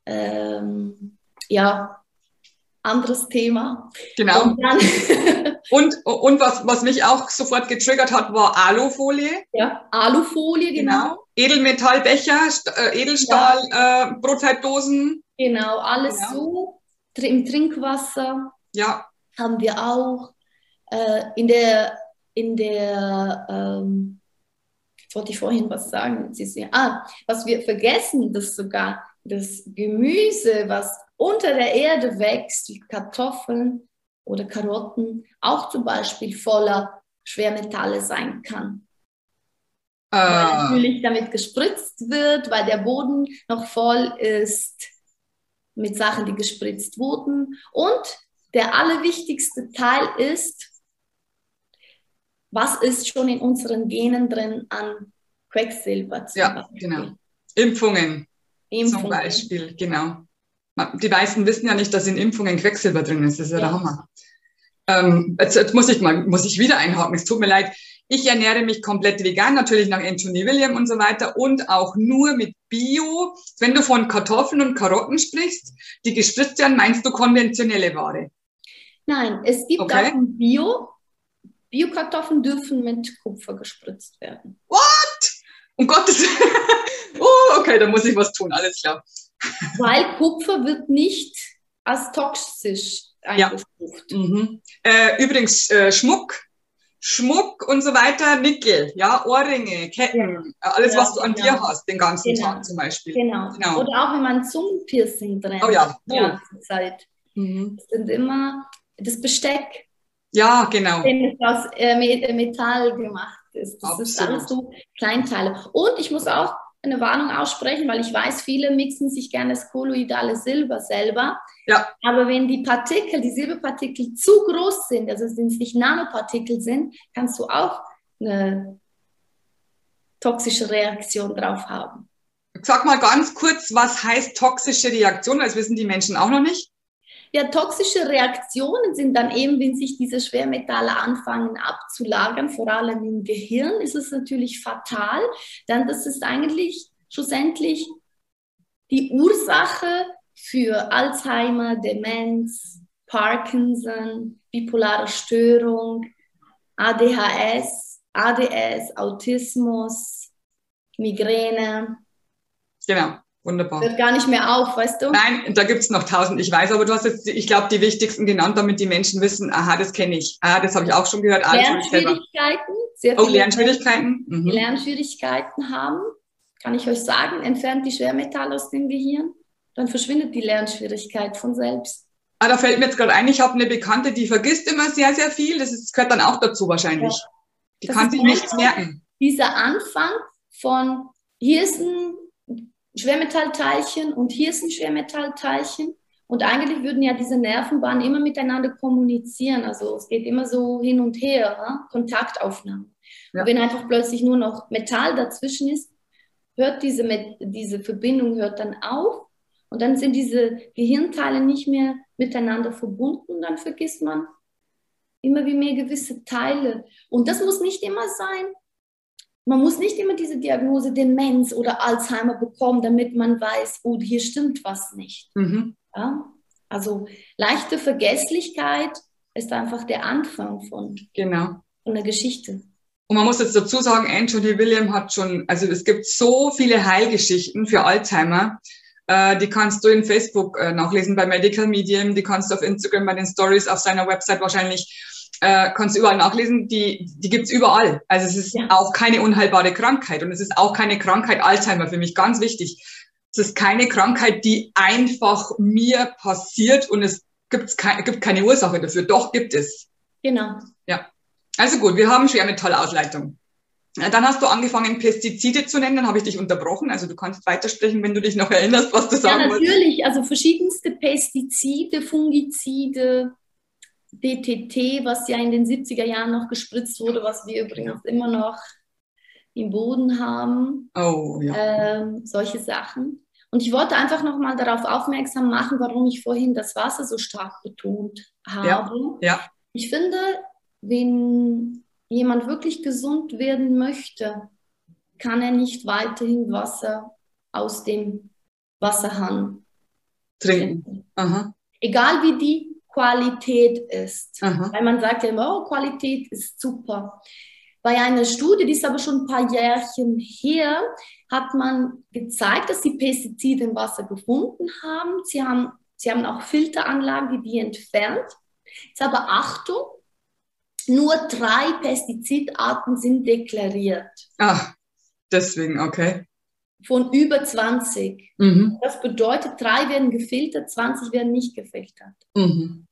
ähm, ja, anderes Thema. Genau. Und, und, und, was, was mich auch sofort getriggert hat, war Alufolie. Ja, Alufolie, genau. genau. Edelmetallbecher, äh, Edelstahl, ja. äh, Brotzeitdosen. Genau, alles genau. so. Im Trinkwasser ja. haben wir auch. Äh, in der, in der ähm, jetzt wollte ich vorhin was sagen. Sie, ah, was wir vergessen, dass sogar das Gemüse, was unter der Erde wächst, wie Kartoffeln oder Karotten, auch zum Beispiel voller Schwermetalle sein kann. Äh. Weil natürlich damit gespritzt wird, weil der Boden noch voll ist mit Sachen, die gespritzt wurden. Und der allerwichtigste Teil ist, was ist schon in unseren Genen drin an Quecksilber? ja, Beispiel. genau. Impfungen, Impfungen zum Beispiel, genau. Die meisten wissen ja nicht, dass in Impfungen Quecksilber drin ist. Das ist ja, ja. der Hammer. Ähm, jetzt, jetzt, muss ich mal, muss ich wieder einhaken. Es tut mir leid. Ich ernähre mich komplett vegan, natürlich nach Anthony William und so weiter und auch nur mit Bio. Wenn du von Kartoffeln und Karotten sprichst, die gespritzt werden, meinst du konventionelle Ware? Nein, es gibt okay. auch Bio. Bio-Kartoffeln dürfen mit Kupfer gespritzt werden. What? Um Gottes Oh, okay, da muss ich was tun, alles klar. Weil Kupfer wird nicht als toxisch eingestuft. Ja. Mhm. Äh, übrigens, äh, Schmuck Schmuck und so weiter, Nickel, ja, Ohrringe, Ketten, ja. alles, ja, was du an genau. dir hast, den ganzen genau. Tag zum Beispiel. Genau. genau. Oder auch wenn man Zungenpiercing drin oh, ja. die ganze Zeit. Mhm. Das sind immer das Besteck. Ja, genau. Wenn es aus äh, Metall gemacht ist. Das Absolut. ist alles so Kleinteile. Und ich muss auch eine Warnung aussprechen, weil ich weiß, viele mixen sich gerne das kolloidale Silber selber. Ja. Aber wenn die Partikel, die Silberpartikel zu groß sind, also wenn es nicht Nanopartikel sind, kannst du auch eine toxische Reaktion drauf haben. Sag mal ganz kurz, was heißt toxische Reaktion? Das wissen die Menschen auch noch nicht. Ja, toxische Reaktionen sind dann eben, wenn sich diese Schwermetalle anfangen abzulagern, vor allem im Gehirn, ist es natürlich fatal. Dann das ist eigentlich schlussendlich die Ursache für Alzheimer, Demenz, Parkinson, bipolare Störung, ADHS, ADS, Autismus, Migräne. Genau. Wunderbar. Hört gar nicht mehr auf, weißt du? Nein, da gibt's noch tausend, ich weiß, aber du hast jetzt, ich glaube, die wichtigsten genannt, damit die Menschen wissen, aha, das kenne ich. Aha, das habe ich auch schon gehört. Ah, Lernschwierigkeiten. Sehr oh, Lernschwierigkeiten. Mhm. Lernschwierigkeiten haben, kann ich euch sagen, entfernt die Schwermetalle aus dem Gehirn, dann verschwindet die Lernschwierigkeit von selbst. Ah, da fällt mir jetzt gerade ein, ich habe eine Bekannte, die vergisst immer sehr, sehr viel. Das ist, gehört dann auch dazu wahrscheinlich. Ja. Die das kann sich nichts merken. Dieser Anfang von, hier ist ein Schwermetallteilchen und hier ist ein Schwermetallteilchen. Und eigentlich würden ja diese Nervenbahnen immer miteinander kommunizieren. Also es geht immer so hin und her, ja? Kontaktaufnahme. Ja. Und wenn einfach plötzlich nur noch Metall dazwischen ist, hört diese, diese Verbindung hört dann auf und dann sind diese Gehirnteile nicht mehr miteinander verbunden. Dann vergisst man immer wie mehr gewisse Teile. Und das muss nicht immer sein. Man muss nicht immer diese Diagnose Demenz oder Alzheimer bekommen, damit man weiß, oh, hier stimmt was nicht. Mhm. Ja? Also leichte Vergesslichkeit ist einfach der Anfang von, genau. von der Geschichte. Und man muss jetzt dazu sagen, Anthony William hat schon, also es gibt so viele Heilgeschichten für Alzheimer. Äh, die kannst du in Facebook äh, nachlesen bei Medical Medium, die kannst du auf Instagram bei den Stories auf seiner Website wahrscheinlich äh, kannst du überall nachlesen, die, die gibt's überall. Also es ist ja. auch keine unheilbare Krankheit und es ist auch keine Krankheit Alzheimer, für mich ganz wichtig. Es ist keine Krankheit, die einfach mir passiert und es gibt's ke gibt keine Ursache dafür. Doch gibt es. Genau. Ja. Also gut, wir haben Schwermetallausleitung. Dann hast du angefangen, Pestizide zu nennen, dann habe ich dich unterbrochen. Also du kannst weitersprechen, wenn du dich noch erinnerst, was du sagen Ja, natürlich. Wolltest. Also verschiedenste Pestizide, Fungizide, DTT, was ja in den 70er Jahren noch gespritzt wurde, was wir übrigens immer noch im Boden haben. Oh, ja. Ähm, solche Sachen. Und ich wollte einfach nochmal darauf aufmerksam machen, warum ich vorhin das Wasser so stark betont habe. Ja, ja. Ich finde, wenn jemand wirklich gesund werden möchte, kann er nicht weiterhin Wasser aus dem Wasserhahn trinken. Aha. Egal wie die Qualität ist. Aha. Weil man sagt ja immer, oh, Qualität ist super. Bei einer Studie, die ist aber schon ein paar Jährchen her, hat man gezeigt, dass sie Pestizide im Wasser gefunden haben. Sie haben, sie haben auch Filteranlagen, die die entfernt. Jetzt aber Achtung, nur drei Pestizidarten sind deklariert. Ach, deswegen, okay von über 20. Mhm. Das bedeutet, drei werden gefiltert, 20 werden nicht gefiltert. Mhm.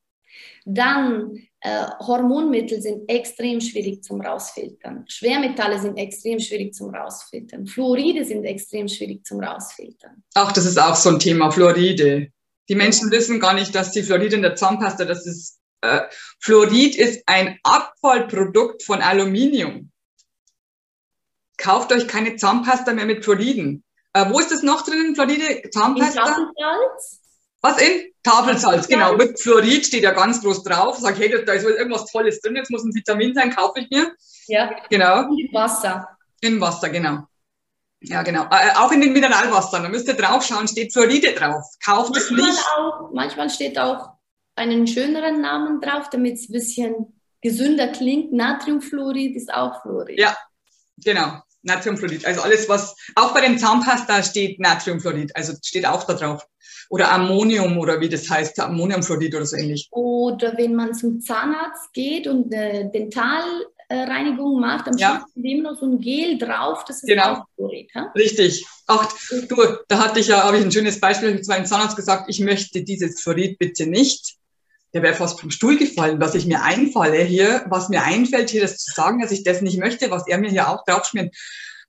Dann äh, Hormonmittel sind extrem schwierig zum Rausfiltern. Schwermetalle sind extrem schwierig zum Rausfiltern. Fluoride sind extrem schwierig zum Rausfiltern. Ach, das ist auch so ein Thema, Fluoride. Die Menschen wissen gar nicht, dass die Fluoride in der Zahnpasta, das ist, äh, Fluorid ist ein Abfallprodukt von Aluminium kauft euch keine Zahnpasta mehr mit Fluoriden. Äh, wo ist das noch drin, Fluoride? Zahnpasta? In Tafelsalz? Was in? Tafelsalz, genau. Mit Fluorid steht ja ganz groß drauf. Sag, hey, da ist irgendwas Tolles drin, jetzt muss ein Vitamin sein, kaufe ich mir. Ja. Genau. In Wasser. In Wasser, genau. Ja, genau. Äh, auch in den Mineralwassern, da müsst ihr draufschauen, steht Fluoride drauf. Kauft manchmal es nicht. Auch, manchmal steht auch einen schöneren Namen drauf, damit es ein bisschen gesünder klingt. Natriumfluorid ist auch Fluorid. Ja, Genau, Natriumfluorid. Also alles, was auch bei dem Zahnpasta steht Natriumfluorid, also steht auch da drauf. Oder Ammonium oder wie das heißt, Ammoniumfluorid oder so ähnlich. Oder wenn man zum Zahnarzt geht und eine Dentalreinigung macht, dann ja. steht immer noch so ein Gel drauf, das ist genau. auch Fluorid. Ha? Richtig. Ach, du, da hatte ich ja, habe ich ein schönes Beispiel, ich habe zu meinem Zahnarzt gesagt, ich möchte dieses Fluorid bitte nicht der wäre fast vom Stuhl gefallen, dass ich mir einfalle hier, was mir einfällt, hier das zu sagen, dass ich das nicht möchte, was er mir hier auch draufschmiert.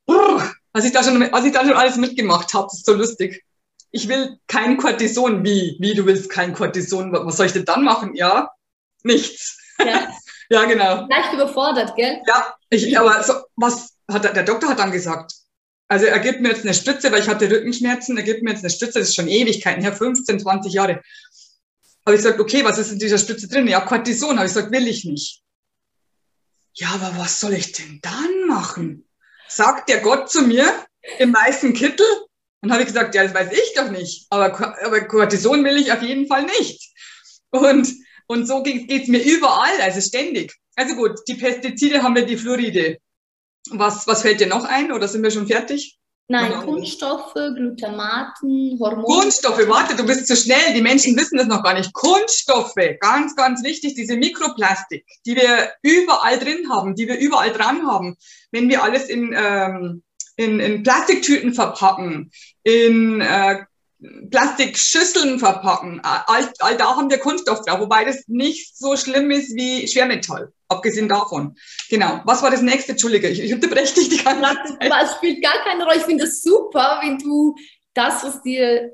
Was ich da schon, was ich da schon alles mitgemacht habe, ist so lustig. Ich will kein Cortison. Wie? Wie, du willst kein Cortison? Was soll ich denn dann machen? Ja, nichts. Ja, ja genau. Leicht überfordert, gell? Ja, ich, aber so, was hat der, der Doktor hat dann gesagt? Also er gibt mir jetzt eine Stütze, weil ich hatte Rückenschmerzen, er gibt mir jetzt eine Stütze, das ist schon Ewigkeiten her, 15, 20 Jahre. Habe ich gesagt, okay, was ist in dieser Spritze drin? Ja, Cortison. Habe ich gesagt, will ich nicht. Ja, aber was soll ich denn dann machen? Sagt der Gott zu mir im weißen Kittel? Dann habe ich gesagt, ja, das weiß ich doch nicht. Aber, aber Cortison will ich auf jeden Fall nicht. Und, und so geht es mir überall, also ständig. Also gut, die Pestizide haben wir die Fluoride. Was, was fällt dir noch ein oder sind wir schon fertig? Nein, Kunststoffe, Glutamaten, Hormone. Kunststoffe, warte, du bist zu schnell. Die Menschen wissen das noch gar nicht. Kunststoffe, ganz, ganz wichtig, diese Mikroplastik, die wir überall drin haben, die wir überall dran haben. Wenn wir alles in, ähm, in, in Plastiktüten verpacken, in äh, Plastikschüsseln verpacken, all, all da haben wir Kunststoff drauf, wobei das nicht so schlimm ist wie Schwermetall. Abgesehen davon. Genau. Was war das nächste? Entschuldige, ich, ich unterbreche dich die ganze Zeit. Es spielt gar keine Rolle. Ich finde es super, wenn du das, was dir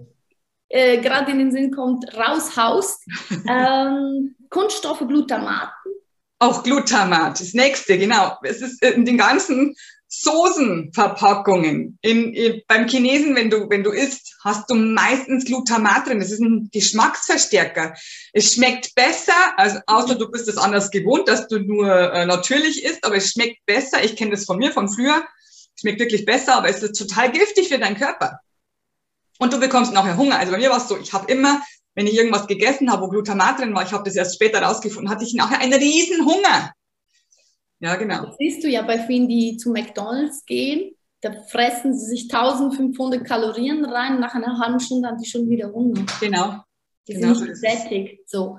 äh, gerade in den Sinn kommt, raushaust. ähm, Kunststoffe, Glutamaten. Auch Glutamat, das nächste, genau. Es ist in den ganzen Soßenverpackungen. In, in, beim Chinesen, wenn du, wenn du isst, hast du meistens Glutamat drin. Das ist ein Geschmacksverstärker. Es schmeckt besser, also außer du bist es anders gewohnt, dass du nur äh, natürlich isst, aber es schmeckt besser. Ich kenne das von mir, von früher. Schmeckt wirklich besser, aber es ist total giftig für deinen Körper. Und du bekommst nachher Hunger. Also bei mir war es so, ich habe immer, wenn ich irgendwas gegessen habe, wo Glutamat drin war, ich habe das erst später rausgefunden, hatte ich nachher einen riesen Hunger. Ja, genau. Das siehst du ja bei vielen, die zu McDonalds gehen. Da fressen sie sich 1500 Kalorien rein, nach einer halben Stunde haben die schon wieder Hunger. Genau. Die genau sind nicht sättigt. So.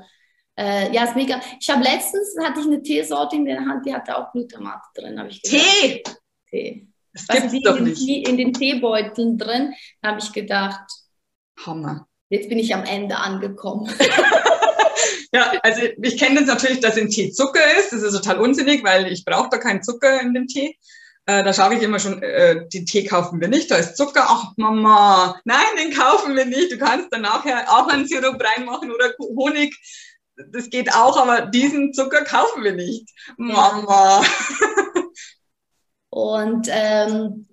Äh, ja, ist mega. Ich habe letztens, hatte ich eine Teesorte in der Hand, die hatte auch Glutamat drin. ich Tee? Tee. Das gibt es doch in nicht. Den, in den Teebeuteln drin, habe ich gedacht, Hammer. Jetzt bin ich am Ende angekommen. Ja, also ich kenne das natürlich, dass in Tee Zucker ist. Das ist total unsinnig, weil ich brauche da keinen Zucker in dem Tee. Äh, da schaue ich immer schon, äh, den Tee kaufen wir nicht, da ist Zucker. Ach Mama, nein, den kaufen wir nicht. Du kannst dann nachher auch einen Sirup reinmachen oder Honig. Das geht auch, aber diesen Zucker kaufen wir nicht. Mama. Und ähm,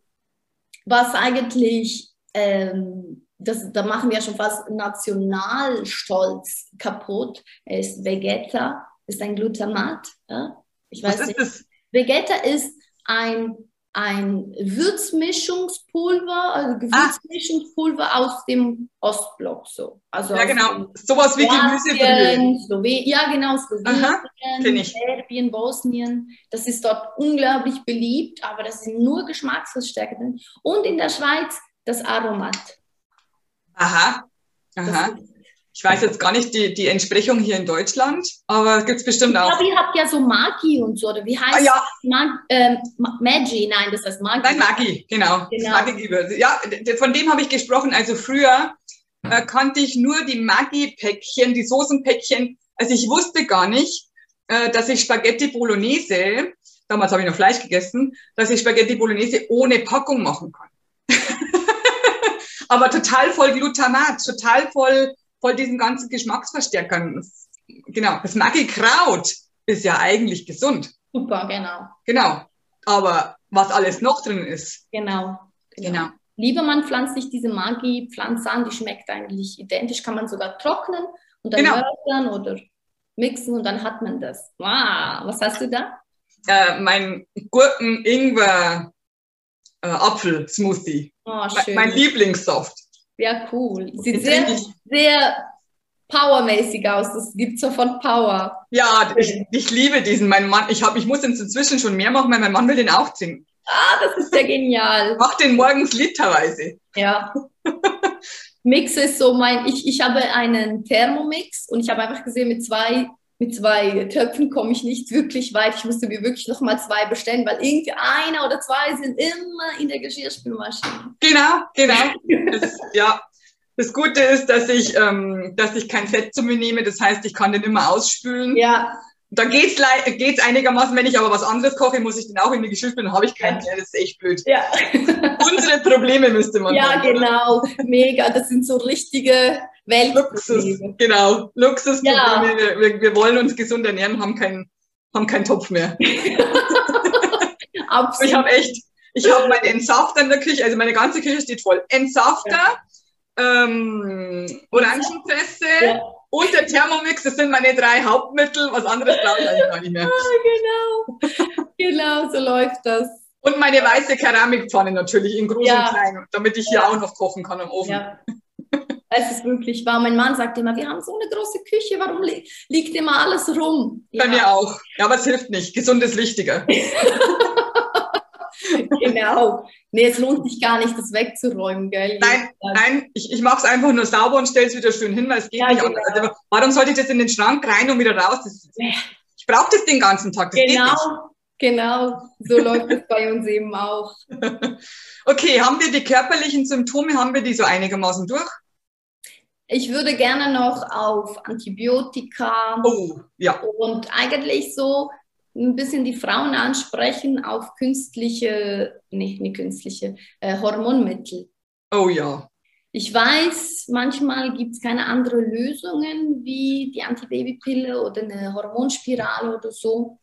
was eigentlich ähm, das, da machen wir schon fast Nationalstolz kaputt. Er ist Vegeta, ist ein Glutamat. Ja? Ich weiß Was nicht. ist? Vegeta ist ein, ein Würzmischungspulver, also ah. Gewürzmischungspulver ah. aus dem Ostblock. So. Also ja, genau. Sowas wie. Slowen ja, genau. Slowenien, Serbien, Bosnien. Das ist dort unglaublich beliebt, aber das sind nur Geschmacksverstärker Und in der Schweiz das Aromat. Aha, aha. Ich weiß jetzt gar nicht die, die Entsprechung hier in Deutschland, aber gibt es bestimmt auch. Ich glaube, ihr habt ja so Magi und so, oder wie heißt ah, ja. Mag, äh, Magi? Nein, das heißt Magi. Nein, Magi, genau. genau. Magi ja, von dem habe ich gesprochen. Also früher äh, kannte ich nur die Magi-Päckchen, die Soßenpäckchen. Also ich wusste gar nicht, äh, dass ich Spaghetti Bolognese, damals habe ich noch Fleisch gegessen, dass ich Spaghetti Bolognese ohne Packung machen kann aber total voll Glutamat, total voll, voll diesen ganzen Geschmacksverstärkern. Genau, das Maggi-Kraut ist ja eigentlich gesund. Super, genau. Genau, aber was alles noch drin ist. Genau. Genau. genau. Lieber man pflanzt sich diese Maggi-Pflanze an, die schmeckt eigentlich identisch, kann man sogar trocknen und dann genau. oder mixen und dann hat man das. Wow, was hast du da? Äh, mein Gurken-Ingwer äh, Apfel-Smoothie. Oh, schön. Mein Lieblingssoft. Ja, cool. Sieht sehr, sehr powermäßig aus. Das gibt sofort Power. Ja, ich, ich liebe diesen. Mein Mann, ich, hab, ich muss jetzt inzwischen schon mehr machen, weil mein Mann will den auch trinken. Ah, das ist ja genial. Mach den morgens literweise. Ja. Mix ist so mein, ich, ich habe einen Thermomix und ich habe einfach gesehen, mit zwei mit zwei Töpfen komme ich nicht wirklich weit. Ich musste mir wirklich noch mal zwei bestellen, weil irgendwie einer oder zwei sind immer in der Geschirrspülmaschine. Genau, genau. Das, ja. Das Gute ist, dass ich, ähm, dass ich kein Fett zu mir nehme. Das heißt, ich kann den immer ausspülen. Ja. Da geht's, geht's einigermaßen, wenn ich aber was anderes koche, muss ich den auch in die Geschirrspüle, dann habe ich keinen mehr. Das ist echt blöd. Ja. Unsere Probleme müsste man Ja, haben, genau. Mega. Das sind so richtige Luxus, genau. Luxusprobleme. Ja. Wir, wir, wollen uns gesund ernähren, haben keinen haben keinen Topf mehr. Absolut. Ich habe echt, ich habe meinen Entsafter in der Küche, also meine ganze Küche steht voll. Entsafter, ja. ähm, Orangenpresse ja. und der Thermomix, das sind meine drei Hauptmittel. Was anderes brauche ich eigentlich gar nicht mehr. Ah, genau, genau, so läuft das. Und meine weiße Keramikpfanne natürlich in groß ja. und klein, damit ich hier auch noch kochen kann im Ofen. Ja. Es ist wirklich wahr. Mein Mann sagt immer, wir haben so eine große Küche, warum li liegt immer alles rum? Bei ja. mir auch. Ja, aber es hilft nicht. Gesund ist wichtiger. genau. Nee, es lohnt sich gar nicht, das wegzuräumen, gell? Nein, nein, ich, ich mache es einfach nur sauber und stelle es wieder schön hin, weil es geht ja, nicht genau. anders. Also, warum sollte ich das in den Schrank rein und wieder raus? Das, ich brauche das den ganzen Tag. Das genau, genau. So läuft es bei uns eben auch. okay, haben wir die körperlichen Symptome, haben wir die so einigermaßen durch? Ich würde gerne noch auf Antibiotika oh, ja. und eigentlich so ein bisschen die Frauen ansprechen auf künstliche, nicht, nicht künstliche, äh, Hormonmittel. Oh ja. Ich weiß, manchmal gibt es keine anderen Lösungen wie die Antibabypille oder eine Hormonspirale oder so.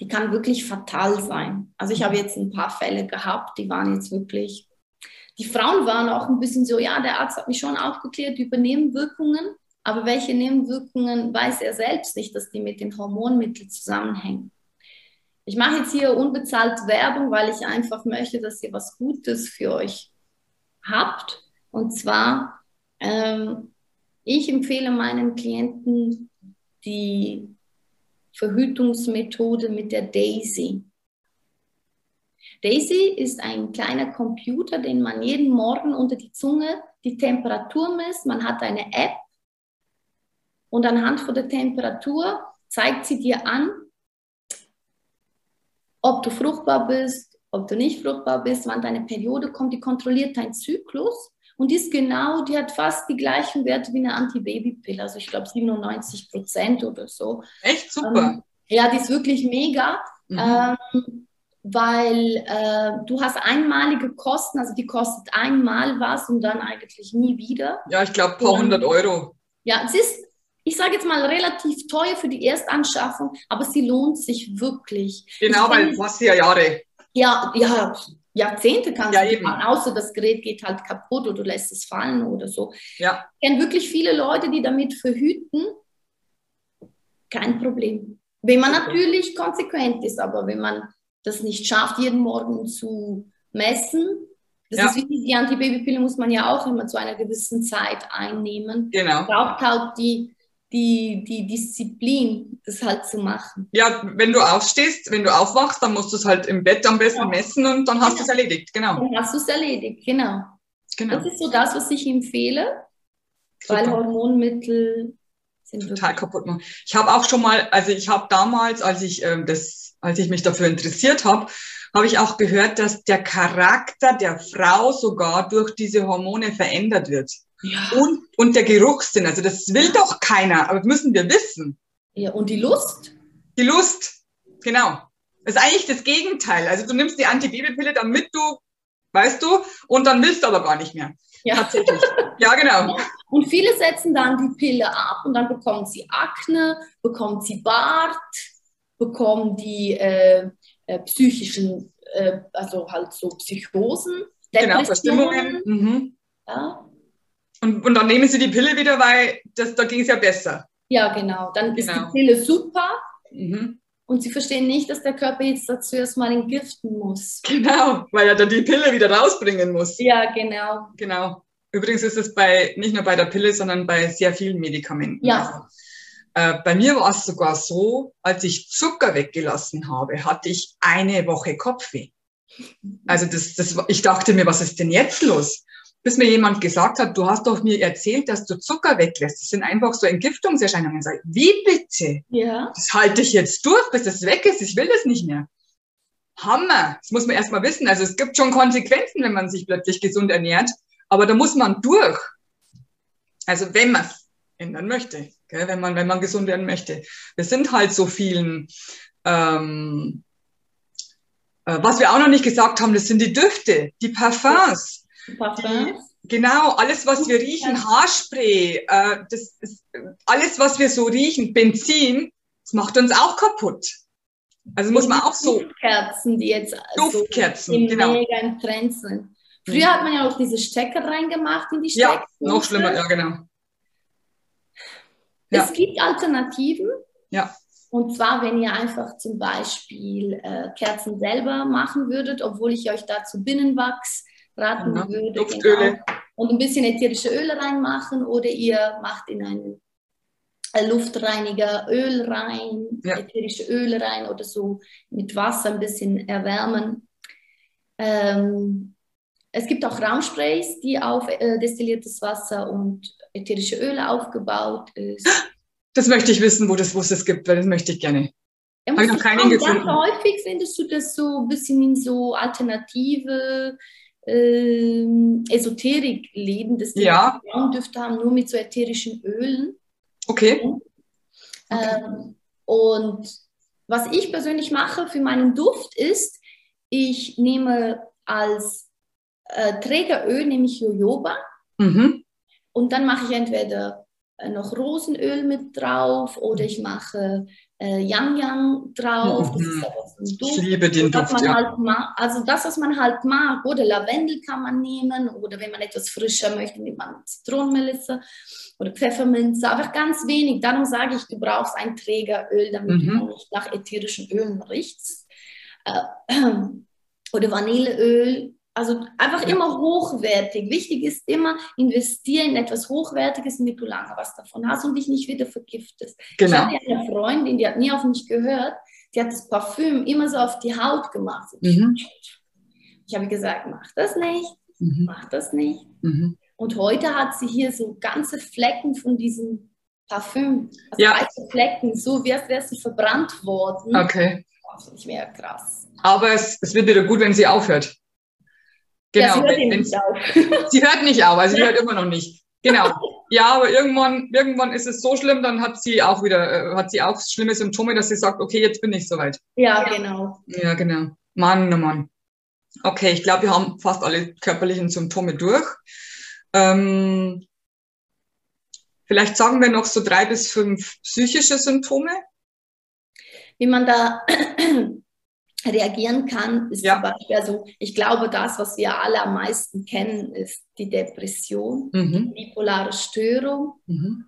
Die kann wirklich fatal sein. Also ich habe jetzt ein paar Fälle gehabt, die waren jetzt wirklich. Die Frauen waren auch ein bisschen so, ja, der Arzt hat mich schon aufgeklärt über Nebenwirkungen. Aber welche Nebenwirkungen weiß er selbst nicht, dass die mit den Hormonmitteln zusammenhängen. Ich mache jetzt hier unbezahlt Werbung, weil ich einfach möchte, dass ihr was Gutes für euch habt. Und zwar, ähm, ich empfehle meinen Klienten die Verhütungsmethode mit der Daisy. Daisy ist ein kleiner Computer, den man jeden Morgen unter die Zunge die Temperatur misst. Man hat eine App, und anhand von der Temperatur zeigt sie dir an, ob du fruchtbar bist, ob du nicht fruchtbar bist, wann deine Periode kommt. Die kontrolliert deinen Zyklus und die ist genau, die hat fast die gleichen Werte wie eine Antibabypille, also ich glaube 97 Prozent oder so. Echt super. Ähm, ja, die ist wirklich mega. Mhm. Ähm, weil äh, du hast einmalige Kosten, also die kostet einmal was und dann eigentlich nie wieder. Ja, ich glaube, ein paar hundert Euro. Ja, es ist ich sage jetzt mal, relativ teuer für die Erstanschaffung, aber sie lohnt sich wirklich. Genau, ich weil du hast ja Jahre. Ja, ja, Jahrzehnte kannst ja, du. Fahren, außer das Gerät geht halt kaputt oder du lässt es fallen oder so. Ja. Ich kenne wirklich viele Leute, die damit verhüten. Kein Problem. Wenn man natürlich konsequent ist, aber wenn man das nicht schafft, jeden Morgen zu messen, das ja. ist wichtig, die Antibabypille muss man ja auch immer zu einer gewissen Zeit einnehmen. Genau. Braucht halt die die, die Disziplin, das halt zu machen. Ja, wenn du aufstehst, wenn du aufwachst, dann musst du es halt im Bett am besten ja. messen und dann hast genau. du es erledigt, genau. Dann hast du es erledigt, genau. genau. Das ist so das, was ich empfehle, Super. weil Hormonmittel sind total kaputt machen. Ich habe auch schon mal, also ich habe damals, als ich ähm, das, als ich mich dafür interessiert habe, habe ich auch gehört, dass der Charakter der Frau sogar durch diese Hormone verändert wird. Ja. Und, und der Geruchssinn, also das will doch keiner, aber das müssen wir wissen. Ja, und die Lust? Die Lust, genau. Das ist eigentlich das Gegenteil. Also du nimmst die Antibabypille, damit du, weißt du, und dann willst du aber gar nicht mehr. Ja. Tatsächlich. Ja, genau. Und viele setzen dann die Pille ab und dann bekommen sie Akne, bekommen sie Bart, bekommen die äh, äh, psychischen, äh, also halt so Psychosen, Genau, Verstimmungen. Mhm. Ja. Und, und dann nehmen sie die Pille wieder, weil das, da ging es ja besser. Ja, genau. Dann genau. ist die genau. Pille super. Mhm. Und sie verstehen nicht, dass der Körper jetzt dazu erstmal entgiften muss. Genau, weil er dann die Pille wieder rausbringen muss. Ja, genau. Genau. Übrigens ist es bei, nicht nur bei der Pille, sondern bei sehr vielen Medikamenten. Ja. Also, äh, bei mir war es sogar so, als ich Zucker weggelassen habe, hatte ich eine Woche Kopfweh. Also das, das, ich dachte mir, was ist denn jetzt los? bis mir jemand gesagt hat, du hast doch mir erzählt, dass du Zucker weglässt. Das sind einfach so Entgiftungserscheinungen. Sag, wie bitte? Ja. Das halte ich jetzt durch, bis das weg ist. Ich will das nicht mehr. Hammer. Das muss man erst mal wissen. Also es gibt schon Konsequenzen, wenn man sich plötzlich gesund ernährt. Aber da muss man durch. Also wenn man ändern möchte, gell? wenn man wenn man gesund werden möchte. Wir sind halt so vielen. Ähm, äh, was wir auch noch nicht gesagt haben, das sind die Düfte, die Parfums. Parfums? Genau, alles, was wir riechen, Haarspray, äh, das ist, alles, was wir so riechen, Benzin, das macht uns auch kaputt. Also muss man auch so. Duftkerzen, die jetzt Duftkerzen, so genau. mega im Trend sind. Früher hat man ja auch diese Stecker reingemacht in die Stecker. Ja, noch schlimmer, ja, genau. Ja. Es gibt Alternativen. Ja. Und zwar, wenn ihr einfach zum Beispiel äh, Kerzen selber machen würdet, obwohl ich euch dazu Binnenwachs raten ja, würde. Genau. Und ein bisschen ätherische Öle reinmachen oder ihr macht in einen äh, Luftreiniger Öl rein, ja. ätherische Öle rein oder so mit Wasser ein bisschen erwärmen. Ähm, es gibt auch Raumsprays, die auf äh, destilliertes Wasser und ätherische Öle aufgebaut ist. Das möchte ich wissen, wo das, wo es das gibt, weil das möchte ich gerne. Ja, Habe ich noch keinen gefunden. Ganz häufig findest du das so ein bisschen in so alternative äh, Esoterik-Leben, dass die ja. Raumdüfte haben, nur mit so ätherischen Ölen. Okay. okay. Ähm, und was ich persönlich mache für meinen Duft ist, ich nehme als äh, Trägeröl nehme ich Jojoba mhm. und dann mache ich entweder äh, noch Rosenöl mit drauf oder ich mache äh, Yang Yang drauf. Das ist mhm. aber so. Ich liebe den Duft, ja. Halt mag, also das, was man halt mag. Oder Lavendel kann man nehmen oder wenn man etwas frischer möchte, nimmt man Zitronenmelisse oder Pfefferminze. Einfach ganz wenig. Darum sage ich, du brauchst ein Trägeröl, damit mhm. du nicht nach ätherischen Ölen riechst. Äh, oder Vanilleöl also einfach immer hochwertig. Wichtig ist immer, investieren in etwas Hochwertiges, damit du lange was davon hast und dich nicht wieder vergiftest. Genau. Ich hatte eine Freundin, die hat nie auf mich gehört, die hat das Parfüm immer so auf die Haut gemacht. Mhm. Ich habe gesagt, mach das nicht, mhm. mach das nicht. Mhm. Und heute hat sie hier so ganze Flecken von diesem Parfüm. Also ja. weiße Flecken, so wie als wäre sie verbrannt worden. Okay. Das finde ich mega krass. Aber es, es wird wieder gut, wenn sie aufhört. Genau. Ja, sie, hört wenn, nicht auf. sie hört nicht auf, also sie hört immer noch nicht. Genau. Ja, aber irgendwann, irgendwann ist es so schlimm, dann hat sie auch wieder, äh, hat sie auch schlimme Symptome, dass sie sagt, okay, jetzt bin ich soweit. Ja, genau. Ja, genau. Mann, oh Mann. Okay, ich glaube, wir haben fast alle körperlichen Symptome durch. Ähm, vielleicht sagen wir noch so drei bis fünf psychische Symptome. Wie man da reagieren kann, ist ja. zum Beispiel, also ich glaube, das, was wir alle am meisten kennen, ist die Depression, mhm. die bipolare Störung. Mhm.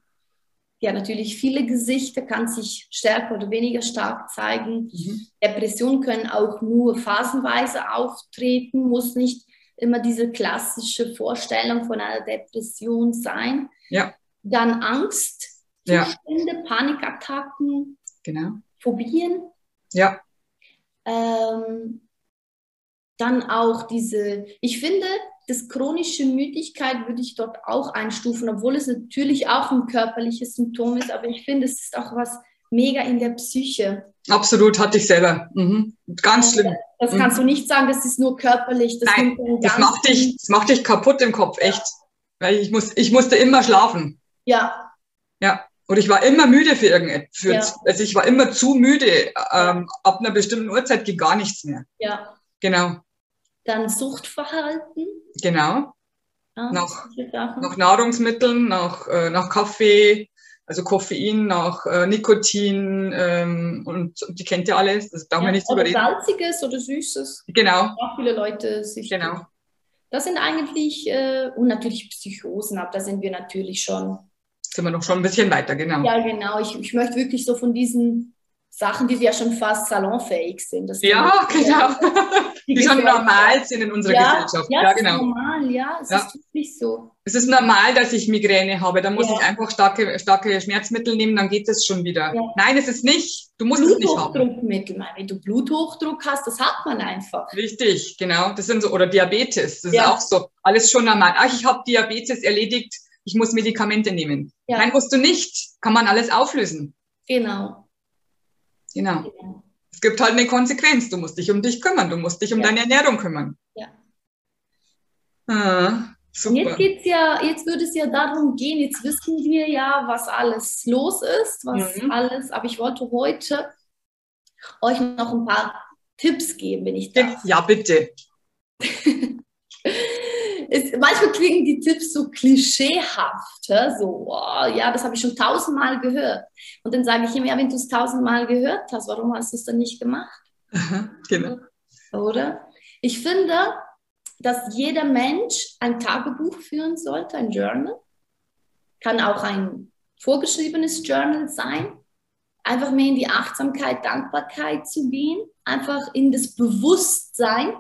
Ja, natürlich viele Gesichter kann sich stärker oder weniger stark zeigen. Mhm. Depressionen können auch nur phasenweise auftreten, muss nicht immer diese klassische Vorstellung von einer Depression sein. Ja. Dann Angst, ja. Panikattacken, genau. Phobien. Ja. Ähm, dann auch diese, ich finde, das chronische Müdigkeit würde ich dort auch einstufen, obwohl es natürlich auch ein körperliches Symptom ist, aber ich finde, es ist auch was mega in der Psyche. Absolut, hatte ich selber. Mhm. Ganz schlimm. Das kannst mhm. du nicht sagen, das ist nur körperlich. Das Nein, das macht, dich, das macht dich kaputt im Kopf, echt. Weil ich, muss, ich musste immer schlafen. Ja. Ja. Und ich war immer müde für irgendetwas. Ja. Also ich war immer zu müde. Ähm, ab einer bestimmten Uhrzeit ging gar nichts mehr. Ja. Genau. Dann Suchtverhalten. Genau. Ja, nach, nach Nahrungsmitteln, nach, äh, nach Kaffee, also Koffein, nach äh, Nikotin ähm, und die kennt ihr alles. Das darf ja, man nicht oder reden. Salziges oder Süßes. Genau. Auch viele Leute sich. Genau. Das sind eigentlich, äh, und natürlich Psychosen, aber da sind wir natürlich schon sind wir noch schon ein bisschen weiter, genau. Ja, genau. Ich, ich möchte wirklich so von diesen Sachen, die ja schon fast salonfähig sind. ja, genau. Die, die schon normal sind in unserer ja, Gesellschaft. Ja, ja genau. normal, ja. Es ja. ist wirklich so. Es ist normal, dass ich Migräne habe. Da muss ja. ich einfach starke, starke Schmerzmittel nehmen, dann geht es schon wieder. Nein, es ist nicht. Du musst es nicht haben. Bluthochdruckmittel. Wenn du Bluthochdruck hast, das hat man einfach. Richtig, genau. Das sind so, oder Diabetes. Das ist auch so. Alles schon normal. Ach, ich habe Diabetes erledigt ich muss Medikamente nehmen. Ja. Nein, musst du nicht. Kann man alles auflösen. Genau. Genau. genau. Es gibt halt eine Konsequenz. Du musst dich um dich kümmern. Du musst dich um ja. deine Ernährung kümmern. Ja. Ah, super. jetzt geht's ja, jetzt würde es ja darum gehen, jetzt wissen wir ja, was alles los ist, was mhm. alles, aber ich wollte heute euch noch ein paar Tipps geben, wenn ich darf. Ja, bitte. ist, manchmal klingen die Tipps so klischeehaft, so, oh, ja, das habe ich schon tausendmal gehört. Und dann sage ich ihm, ja, wenn du es tausendmal gehört hast, warum hast du es dann nicht gemacht? Aha, genau. Oder? Ich finde, dass jeder Mensch ein Tagebuch führen sollte, ein Journal. Kann auch ein vorgeschriebenes Journal sein. Einfach mehr in die Achtsamkeit, Dankbarkeit zu gehen. Einfach in das Bewusstsein.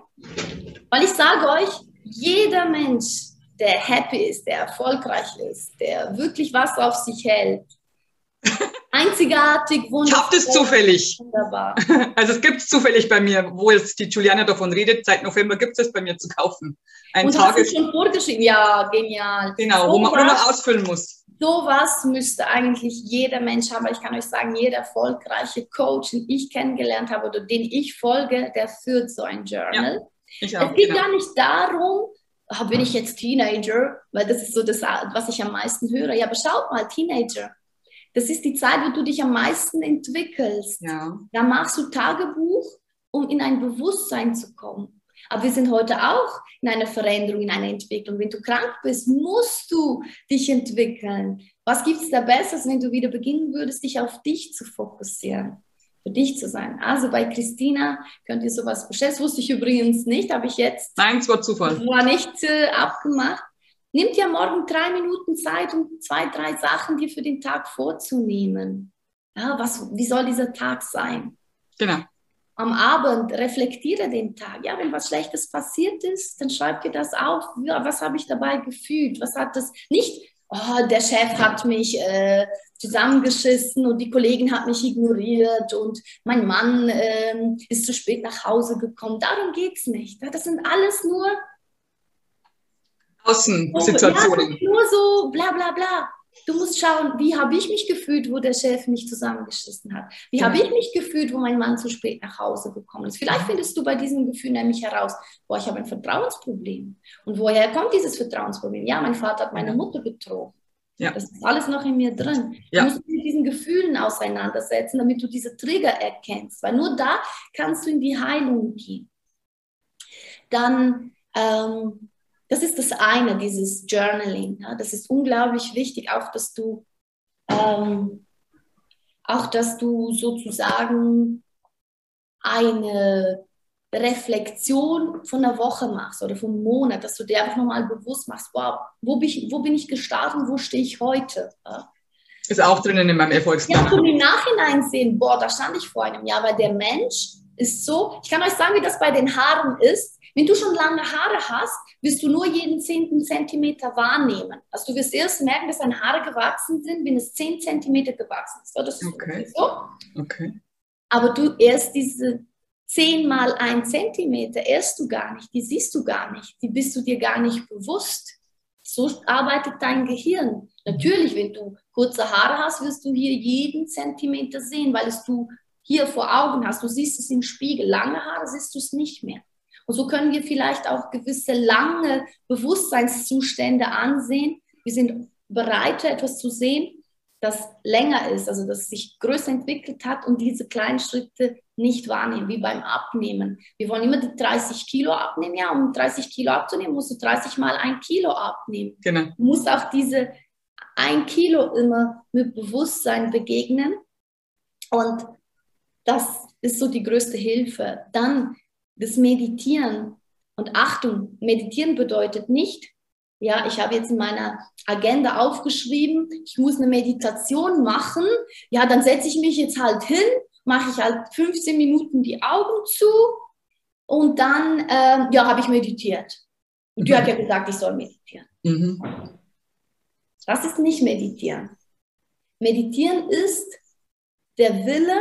Weil ich sage euch, jeder Mensch, der happy ist, der erfolgreich ist, der wirklich was auf sich hält, einzigartig, wunderbar. Ich habe das zufällig. Wunderbar. Also es gibt es zufällig bei mir, wo jetzt die Juliana davon redet, seit November gibt es das bei mir zu kaufen. Ein Und Tages hast du schon vorgeschrieben? Ja, genial. Genau, so wo man nur noch ausfüllen muss. Sowas müsste eigentlich jeder Mensch haben, weil ich kann euch sagen, jeder erfolgreiche Coach, den ich kennengelernt habe oder den ich folge, der führt so ein Journal. Ja, ich auch, es geht genau. gar nicht darum, oh, bin ich jetzt Teenager, weil das ist so das, was ich am meisten höre. Ja, aber schaut mal, Teenager, das ist die Zeit, wo du dich am meisten entwickelst. Ja. Da machst du Tagebuch, um in ein Bewusstsein zu kommen. Aber wir sind heute auch in einer Veränderung, in einer Entwicklung. Wenn du krank bist, musst du dich entwickeln. Was gibt es da Besseres, wenn du wieder beginnen würdest, dich auf dich zu fokussieren? Für dich zu sein. Also bei Christina könnt ihr sowas bestellen. Das wusste ich übrigens nicht, habe ich jetzt. Nein, es war Zufall. War nicht äh, abgemacht. Nimm dir morgen drei Minuten Zeit, um zwei, drei Sachen dir für den Tag vorzunehmen. Ja, was, wie soll dieser Tag sein? Genau am Abend reflektiere den Tag. Ja, wenn was Schlechtes passiert ist, dann schreib dir das auf. Ja, was habe ich dabei gefühlt? Was hat das nicht? Oh, der Chef hat mich äh, zusammengeschissen und die Kollegin hat mich ignoriert und mein Mann äh, ist zu spät nach Hause gekommen. Darum geht es nicht. Das sind alles nur Außensituationen. Ja, nur so bla bla bla. Du musst schauen, wie habe ich mich gefühlt, wo der Chef mich zusammengeschissen hat? Wie genau. habe ich mich gefühlt, wo mein Mann zu spät nach Hause gekommen ist? Vielleicht findest du bei diesem Gefühl nämlich heraus, boah, ich habe ein Vertrauensproblem. Und woher kommt dieses Vertrauensproblem? Ja, mein Vater hat meine Mutter betrogen. Ja. Das ist alles noch in mir drin. Ja. Du musst dich mit diesen Gefühlen auseinandersetzen, damit du diese Trigger erkennst. Weil nur da kannst du in die Heilung gehen. Dann ähm, das ist das eine, dieses Journaling. Ja, das ist unglaublich wichtig, auch dass du, ähm, auch dass du sozusagen eine Reflexion von einer Woche machst oder vom Monat, dass du dir einfach nochmal bewusst machst, wow, wo bin ich, wo bin ich gestartet, wo stehe ich heute? Ja. Ist auch drinnen in meinem Erfolgsplan. Ja, und im Nachhinein sehen, boah, da stand ich vor einem Jahr, weil der Mensch ist so, ich kann euch sagen, wie das bei den Haaren ist. Wenn du schon lange Haare hast, wirst du nur jeden zehnten Zentimeter wahrnehmen. Also du wirst erst merken, dass deine Haare gewachsen sind, wenn es zehn Zentimeter gewachsen ist. Das ist okay. so. Okay. Aber du erst diese zehn mal ein Zentimeter erst du gar nicht, die siehst du gar nicht, die bist du dir gar nicht bewusst. So arbeitet dein Gehirn. Natürlich, wenn du kurze Haare hast, wirst du hier jeden Zentimeter sehen, weil es du hier vor Augen hast. Du siehst es im Spiegel. Lange Haare siehst du es nicht mehr. Und so können wir vielleicht auch gewisse lange Bewusstseinszustände ansehen. Wir sind bereit, etwas zu sehen, das länger ist, also das sich größer entwickelt hat und diese kleinen Schritte nicht wahrnehmen, wie beim Abnehmen. Wir wollen immer die 30 Kilo abnehmen. Ja, um 30 Kilo abzunehmen, musst du 30 mal ein Kilo abnehmen. Genau. Du musst auch diese ein Kilo immer mit Bewusstsein begegnen. Und das ist so die größte Hilfe. Dann das Meditieren. Und Achtung, meditieren bedeutet nicht, ja, ich habe jetzt in meiner Agenda aufgeschrieben, ich muss eine Meditation machen. Ja, dann setze ich mich jetzt halt hin, mache ich halt 15 Minuten die Augen zu und dann, ähm, ja, habe ich meditiert. Und mhm. die hat ja gesagt, ich soll meditieren. Mhm. Das ist nicht meditieren. Meditieren ist der Wille,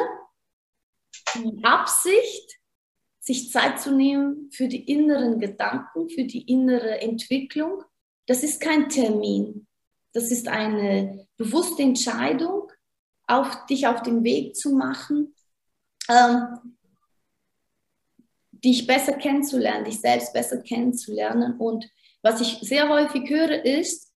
die Absicht, sich Zeit zu nehmen für die inneren Gedanken, für die innere Entwicklung. Das ist kein Termin. Das ist eine bewusste Entscheidung, auf, dich auf den Weg zu machen, ähm, dich besser kennenzulernen, dich selbst besser kennenzulernen. Und was ich sehr häufig höre, ist,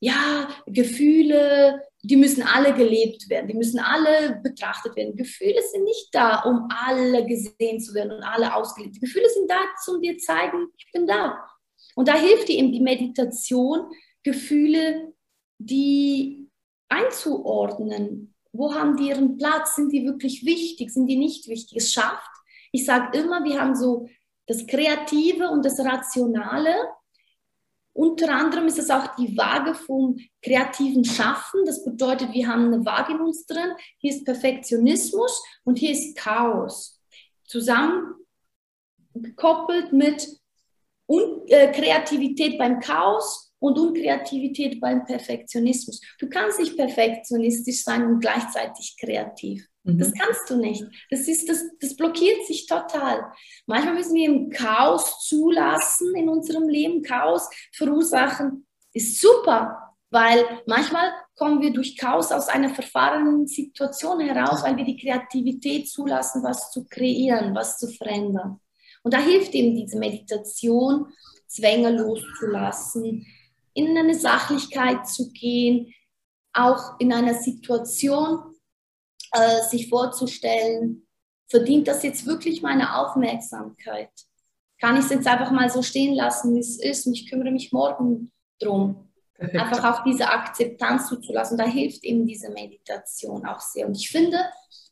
ja, Gefühle, die müssen alle gelebt werden, die müssen alle betrachtet werden. Gefühle sind nicht da, um alle gesehen zu werden und alle ausgelebt. Die Gefühle sind da, um dir zeigen, ich bin da. Und da hilft dir eben die Meditation, Gefühle, die einzuordnen. Wo haben die ihren Platz? Sind die wirklich wichtig? Sind die nicht wichtig? Es schafft. Ich sage immer, wir haben so das Kreative und das Rationale unter anderem ist es auch die Waage vom kreativen Schaffen. Das bedeutet, wir haben eine Waage in uns drin. Hier ist Perfektionismus und hier ist Chaos. Zusammen gekoppelt mit Un äh, Kreativität beim Chaos und Unkreativität beim Perfektionismus. Du kannst nicht perfektionistisch sein und gleichzeitig kreativ. Mhm. Das kannst du nicht. Das, ist, das, das blockiert sich total. Manchmal müssen wir im Chaos zulassen in unserem Leben. Chaos verursachen ist super, weil manchmal kommen wir durch Chaos aus einer verfahrenen Situation heraus, weil wir die Kreativität zulassen, was zu kreieren, was zu verändern. Und da hilft eben diese Meditation, Zwänge loszulassen, in eine Sachlichkeit zu gehen, auch in einer Situation äh, sich vorzustellen, verdient das jetzt wirklich meine Aufmerksamkeit? Kann ich es jetzt einfach mal so stehen lassen, wie es ist und ich kümmere mich morgen drum? Perfekt. Einfach auch diese Akzeptanz zuzulassen. Da hilft eben diese Meditation auch sehr. Und ich finde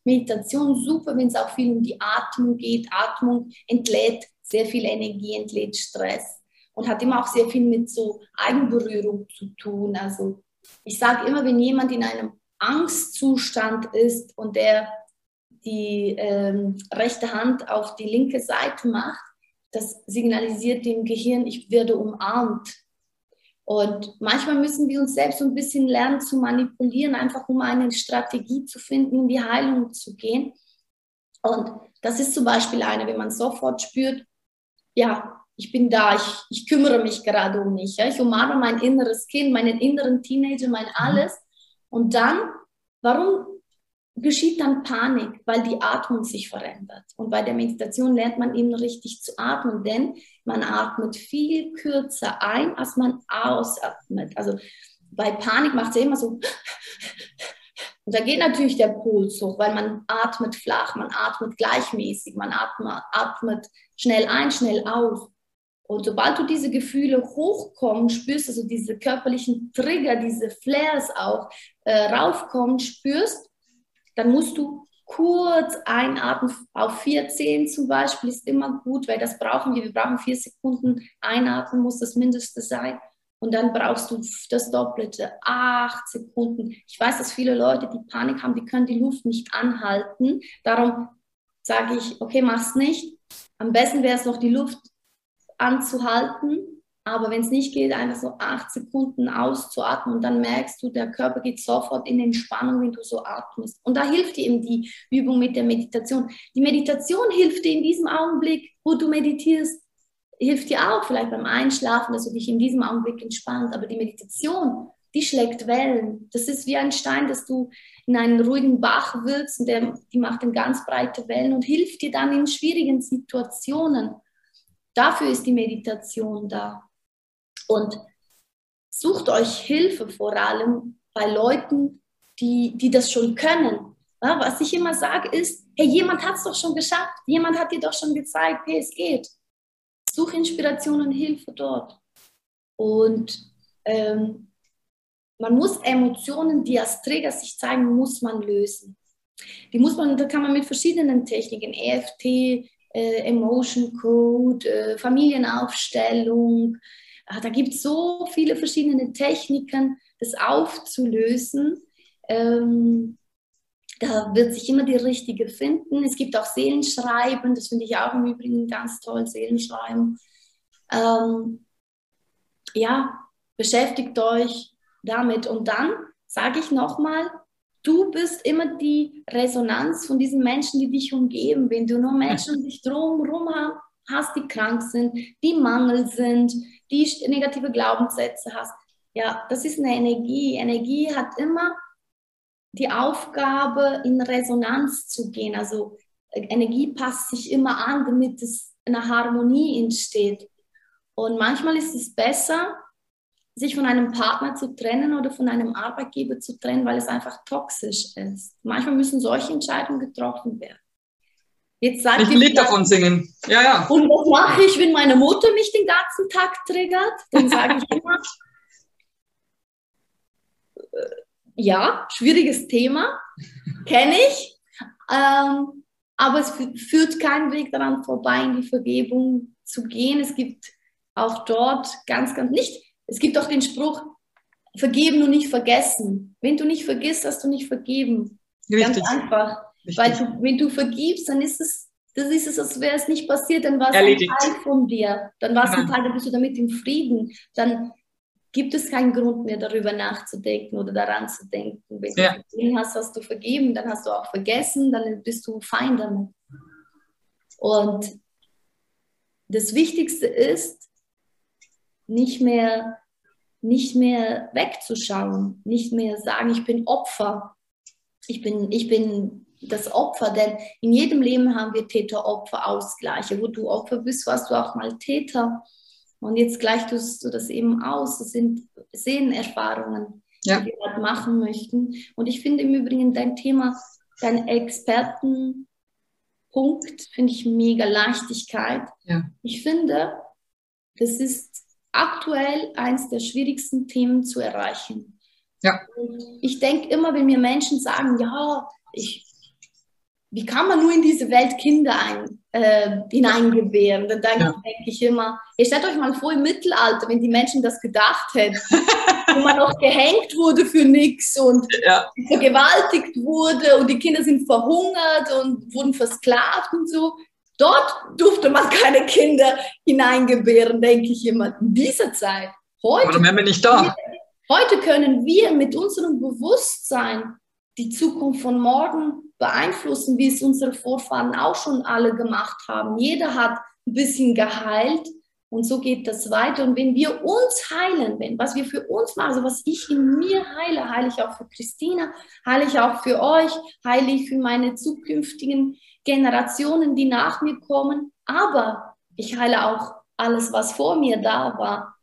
Meditation super, wenn es auch viel um die Atmung geht. Atmung entlädt sehr viel Energie, entlädt Stress und hat immer auch sehr viel mit so Eigenberührung zu tun. Also ich sage immer, wenn jemand in einem Angstzustand ist und der die ähm, rechte Hand auf die linke Seite macht, das signalisiert dem Gehirn, ich werde umarmt. Und manchmal müssen wir uns selbst so ein bisschen lernen zu manipulieren, einfach um eine Strategie zu finden, in die Heilung zu gehen. Und das ist zum Beispiel eine, wenn man sofort spürt, ja, ich bin da, ich, ich kümmere mich gerade um mich. Ja? Ich umarme mein inneres Kind, meinen inneren Teenager, mein mhm. alles. Und dann, warum geschieht dann Panik? Weil die Atmung sich verändert. Und bei der Meditation lernt man eben richtig zu atmen, denn man atmet viel kürzer ein, als man ausatmet. Also bei Panik macht es immer so. Und da geht natürlich der Puls hoch, weil man atmet flach, man atmet gleichmäßig, man atmet, atmet schnell ein, schnell aus. Und sobald du diese Gefühle hochkommen, spürst, also diese körperlichen Trigger, diese Flares auch äh, raufkommen, spürst, dann musst du kurz einatmen. Auf 14 zum Beispiel ist immer gut, weil das brauchen wir. Wir brauchen vier Sekunden einatmen, muss das Mindeste sein. Und dann brauchst du das Doppelte, acht Sekunden. Ich weiß, dass viele Leute, die Panik haben, die können die Luft nicht anhalten. Darum sage ich, okay, mach's nicht. Am besten wäre es noch die Luft anzuhalten. Aber wenn es nicht geht, einfach so acht Sekunden auszuatmen und dann merkst du, der Körper geht sofort in Entspannung, wenn du so atmest. Und da hilft dir eben die Übung mit der Meditation. Die Meditation hilft dir in diesem Augenblick, wo du meditierst, hilft dir auch vielleicht beim Einschlafen, dass du dich in diesem Augenblick entspannst. Aber die Meditation, die schlägt Wellen. Das ist wie ein Stein, dass du in einen ruhigen Bach wirst und der, die macht dann ganz breite Wellen und hilft dir dann in schwierigen Situationen. Dafür ist die Meditation da. Und sucht euch Hilfe vor allem bei Leuten, die, die das schon können. Ja, was ich immer sage ist, hey, jemand hat es doch schon geschafft, jemand hat dir doch schon gezeigt, hey, es geht. Such Inspiration und Hilfe dort. Und ähm, man muss Emotionen, die als Träger sich zeigen, muss man lösen. Die muss man, da kann man mit verschiedenen Techniken, EFT, äh, Emotion Code, äh, Familienaufstellung. Äh, da gibt es so viele verschiedene Techniken, das aufzulösen. Ähm, da wird sich immer die richtige finden. Es gibt auch Seelenschreiben, das finde ich auch im Übrigen ganz toll, Seelenschreiben. Ähm, ja, beschäftigt euch damit. Und dann sage ich nochmal, du bist immer die Resonanz von diesen Menschen, die dich umgeben. Wenn du nur Menschen um dich drumherum hast, die krank sind, die Mangel sind, die negative Glaubenssätze hast, ja, das ist eine Energie. Energie hat immer die Aufgabe, in Resonanz zu gehen. Also äh, Energie passt sich immer an, damit es eine Harmonie entsteht. Und manchmal ist es besser, sich von einem Partner zu trennen oder von einem Arbeitgeber zu trennen, weil es einfach toxisch ist. Manchmal müssen solche Entscheidungen getroffen werden. Jetzt sagt ich Lied davon singen. Ja, ja. Und was mache ich, wenn meine Mutter mich den ganzen Tag triggert? Dann sage ich immer, äh, ja, schwieriges Thema, kenne ich. Ähm, aber es führt keinen Weg daran vorbei, in die Vergebung zu gehen. Es gibt auch dort ganz, ganz nicht es gibt auch den Spruch, vergeben und nicht vergessen. Wenn du nicht vergisst, hast du nicht vergeben. Richtig. Ganz einfach. Richtig. Weil du, wenn du vergibst, dann ist es, das ist es, als wäre es nicht passiert, dann war es ein Teil von dir. Dann war es ein Teil, dann bist du damit im Frieden. Dann gibt es keinen Grund mehr darüber nachzudenken oder daran zu denken. Wenn ja. du vergeben hast, hast du vergeben, dann hast du auch vergessen, dann bist du fein damit. Und das Wichtigste ist, nicht mehr, nicht mehr wegzuschauen, nicht mehr sagen, ich bin Opfer, ich bin, ich bin das Opfer, denn in jedem Leben haben wir Täter-Opfer-Ausgleiche. Wo du Opfer bist, warst du auch mal Täter. Und jetzt gleichst du das eben aus. Das sind Sehenerfahrungen, ja. die wir halt machen möchten. Und ich finde im Übrigen dein Thema, dein Expertenpunkt, finde ich mega Leichtigkeit. Ja. Ich finde, das ist aktuell eines der schwierigsten Themen zu erreichen. Ja. Ich denke immer, wenn mir Menschen sagen, ja, ich, wie kann man nur in diese Welt Kinder ein, äh, hineingebären? Dann denke, ja. denke ich immer, ihr stellt euch mal vor im Mittelalter, wenn die Menschen das gedacht hätten, wo man noch gehängt wurde für nichts und ja. vergewaltigt wurde und die Kinder sind verhungert und wurden versklavt und so. Dort durfte man keine Kinder hineingebären, denke ich immer. In dieser Zeit. Heute, Warum wären wir nicht da? Heute können wir mit unserem Bewusstsein die Zukunft von morgen beeinflussen, wie es unsere Vorfahren auch schon alle gemacht haben. Jeder hat ein bisschen geheilt und so geht das weiter. Und wenn wir uns heilen, wenn was wir für uns machen, also was ich in mir heile, heile ich auch für Christina, heile ich auch für euch, heile ich für meine zukünftigen Generationen, die nach mir kommen. Aber ich heile auch alles, was vor mir da war.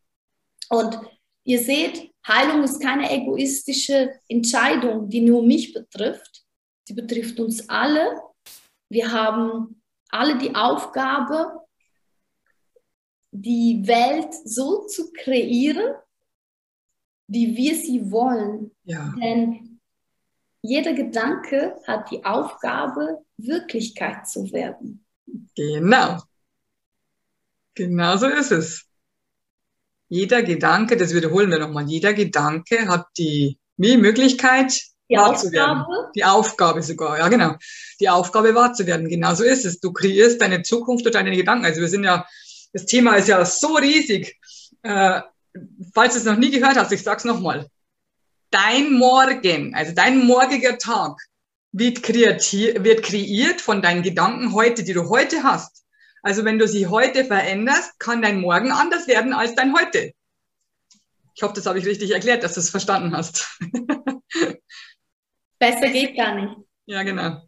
Und ihr seht, Heilung ist keine egoistische Entscheidung, die nur mich betrifft, Sie betrifft uns alle. Wir haben alle die Aufgabe, die Welt so zu kreieren, wie wir sie wollen. Ja. Denn jeder Gedanke hat die Aufgabe, Wirklichkeit zu werden. Genau. Genau so ist es. Jeder Gedanke, das wiederholen wir nochmal, jeder Gedanke hat die Möglichkeit, die wahr Aufgabe? zu werden. Die Aufgabe sogar, ja genau. Die Aufgabe wahr zu werden, genau so ist es. Du kreierst deine Zukunft durch deine Gedanken. Also wir sind ja, das Thema ist ja so riesig. Äh, falls du es noch nie gehört hast, ich sag's nochmal. Dein Morgen, also dein morgiger Tag wird, kreativ, wird kreiert von deinen Gedanken heute, die du heute hast. Also wenn du sie heute veränderst, kann dein Morgen anders werden als dein heute. Ich hoffe, das habe ich richtig erklärt, dass du es verstanden hast. Besser geht gar nicht. Ja, genau.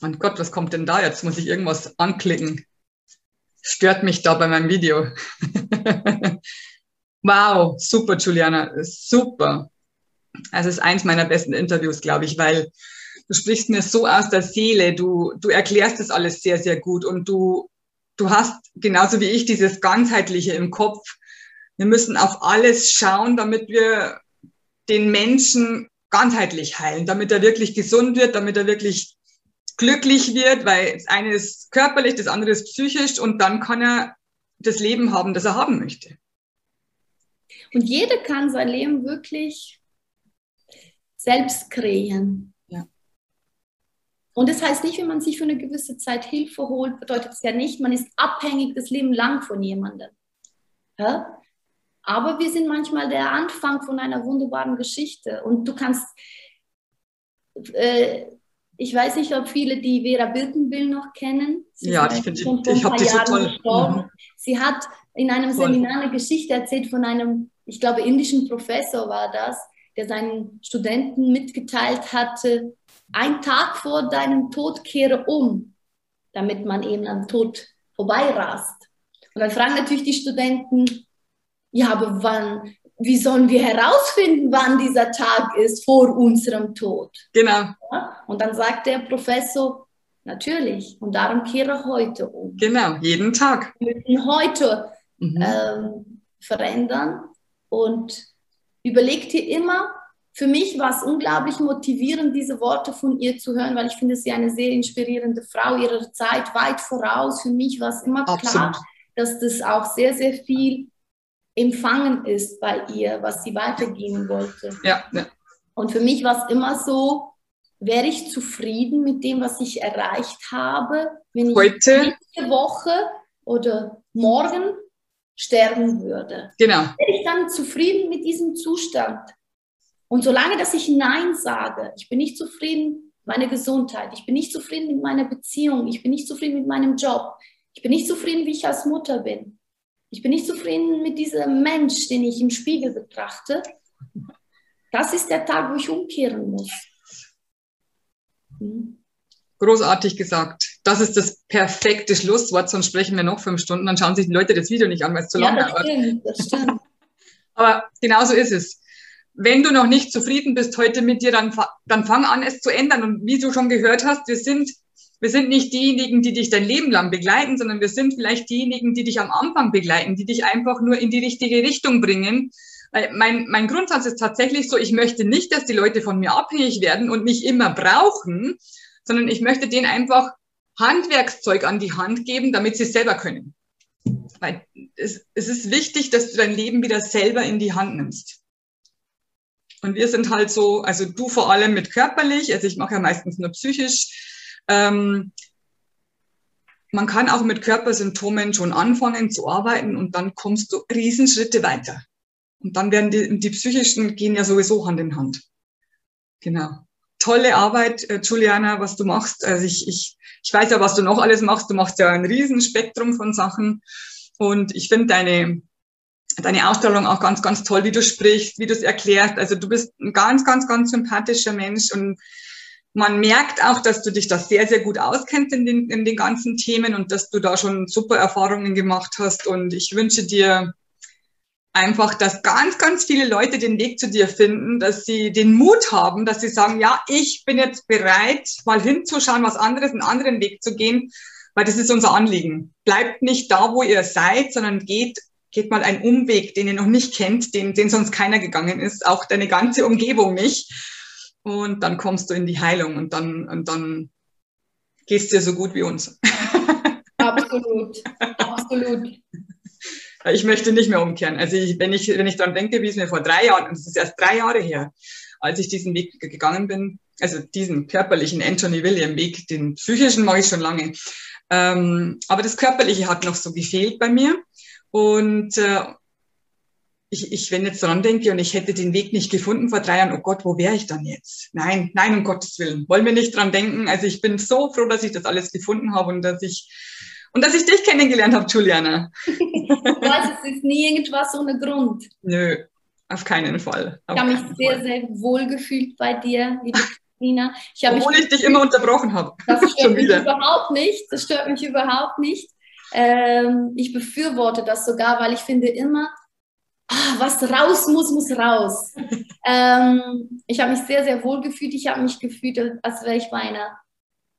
Mein Gott, was kommt denn da? Jetzt muss ich irgendwas anklicken. Stört mich da bei meinem Video. wow, super, Juliana, super. Also es ist eins meiner besten Interviews, glaube ich, weil du sprichst mir so aus der Seele, du, du erklärst das alles sehr, sehr gut und du, du hast genauso wie ich dieses Ganzheitliche im Kopf. Wir müssen auf alles schauen, damit wir den Menschen ganzheitlich heilen, damit er wirklich gesund wird, damit er wirklich glücklich wird, weil das eine ist körperlich, das andere ist psychisch und dann kann er das Leben haben, das er haben möchte. Und jeder kann sein Leben wirklich selbst kreieren. Ja. Und das heißt nicht, wenn man sich für eine gewisse Zeit Hilfe holt, bedeutet es ja nicht, man ist abhängig das Leben lang von jemandem. Ja? Aber wir sind manchmal der Anfang von einer wunderbaren Geschichte. Und du kannst, äh, ich weiß nicht, ob viele die Vera Birkenbill noch kennen. Sie ja, ich finde, ich habe die so toll. Mhm. Sie hat in einem toll. Seminar eine Geschichte erzählt von einem, ich glaube, indischen Professor war das, der seinen Studenten mitgeteilt hatte, ein Tag vor deinem Tod kehre um, damit man eben am Tod vorbeirast. Und dann fragen natürlich die Studenten, ja, aber wann, wie sollen wir herausfinden, wann dieser Tag ist vor unserem Tod? Genau. Ja? Und dann sagt der Professor, natürlich, und darum kehre heute um. Genau, jeden Tag. Wir müssen heute mhm. ähm, verändern und überlegt ihr immer, für mich war es unglaublich motivierend, diese Worte von ihr zu hören, weil ich finde sie eine sehr inspirierende Frau, ihrer Zeit weit voraus. Für mich war es immer Absolut. klar, dass das auch sehr, sehr viel empfangen ist bei ihr, was sie weitergeben wollte. Ja, ja. Und für mich war es immer so, wäre ich zufrieden mit dem, was ich erreicht habe, wenn ich Heute? nächste Woche oder morgen sterben würde, genau. wäre ich dann zufrieden mit diesem Zustand. Und solange, dass ich Nein sage, ich bin nicht zufrieden mit meiner Gesundheit, ich bin nicht zufrieden mit meiner Beziehung, ich bin nicht zufrieden mit meinem Job, ich bin nicht zufrieden, wie ich als Mutter bin, ich bin nicht zufrieden mit diesem Mensch, den ich im Spiegel betrachte, das ist der Tag, wo ich umkehren muss. Hm. Großartig gesagt. Das ist das perfekte Schlusswort, sonst sprechen wir noch fünf Stunden, dann schauen sich die Leute das Video nicht an, weil es zu ja, lang dauert. Stimmt, das stimmt. Aber genauso ist es. Wenn du noch nicht zufrieden bist heute mit dir, dann, dann fang an, es zu ändern. Und wie du schon gehört hast, wir sind, wir sind nicht diejenigen, die dich dein Leben lang begleiten, sondern wir sind vielleicht diejenigen, die dich am Anfang begleiten, die dich einfach nur in die richtige Richtung bringen. Weil mein, mein Grundsatz ist tatsächlich so, ich möchte nicht, dass die Leute von mir abhängig werden und mich immer brauchen, sondern ich möchte denen einfach Handwerkszeug an die Hand geben, damit sie es selber können. Weil es, es ist wichtig, dass du dein Leben wieder selber in die Hand nimmst. Und wir sind halt so, also du vor allem mit körperlich, also ich mache ja meistens nur psychisch. Ähm, man kann auch mit Körpersymptomen schon anfangen zu arbeiten und dann kommst du Riesenschritte weiter. Und dann werden die, die psychischen gehen ja sowieso Hand in Hand. Genau tolle Arbeit, äh, Juliana, was du machst. Also ich, ich, ich weiß ja, was du noch alles machst. Du machst ja ein Riesenspektrum von Sachen. Und ich finde deine, deine Ausstrahlung auch ganz, ganz toll, wie du sprichst, wie du es erklärst. Also du bist ein ganz, ganz, ganz sympathischer Mensch und man merkt auch, dass du dich da sehr, sehr gut auskennst in den, in den ganzen Themen und dass du da schon super Erfahrungen gemacht hast. Und ich wünsche dir einfach, dass ganz, ganz viele Leute den Weg zu dir finden, dass sie den Mut haben, dass sie sagen, ja, ich bin jetzt bereit, mal hinzuschauen, was anderes, einen anderen Weg zu gehen, weil das ist unser Anliegen. Bleibt nicht da, wo ihr seid, sondern geht, geht mal einen Umweg, den ihr noch nicht kennt, den, den sonst keiner gegangen ist, auch deine ganze Umgebung nicht. Und dann kommst du in die Heilung und dann, und dann gehst dir so gut wie uns. Absolut, absolut. Ich möchte nicht mehr umkehren. Also ich, wenn ich, wenn ich daran denke, wie es mir vor drei Jahren, und es ist erst drei Jahre her, als ich diesen Weg gegangen bin, also diesen körperlichen Anthony William Weg, den psychischen mache ich schon lange. Ähm, aber das Körperliche hat noch so gefehlt bei mir. Und äh, ich, ich, wenn jetzt daran denke und ich hätte den Weg nicht gefunden vor drei Jahren, oh Gott, wo wäre ich dann jetzt? Nein, nein, um Gottes Willen. Wollen wir nicht dran denken. Also ich bin so froh, dass ich das alles gefunden habe und dass ich und dass ich dich kennengelernt habe, Juliana. ich weiß, es ist nie irgendwas ohne Grund. Nö, auf keinen Fall. Auf ich habe mich sehr, Fall. sehr wohl gefühlt bei dir, liebe Christina. Ich Obwohl ich dich immer unterbrochen habe. Das stört mich überhaupt nicht. Das stört mich überhaupt nicht. Ähm, ich befürworte das sogar, weil ich finde immer, was raus muss, muss raus. ähm, ich habe mich sehr, sehr wohl gefühlt. Ich habe mich gefühlt, als wäre ich bei einer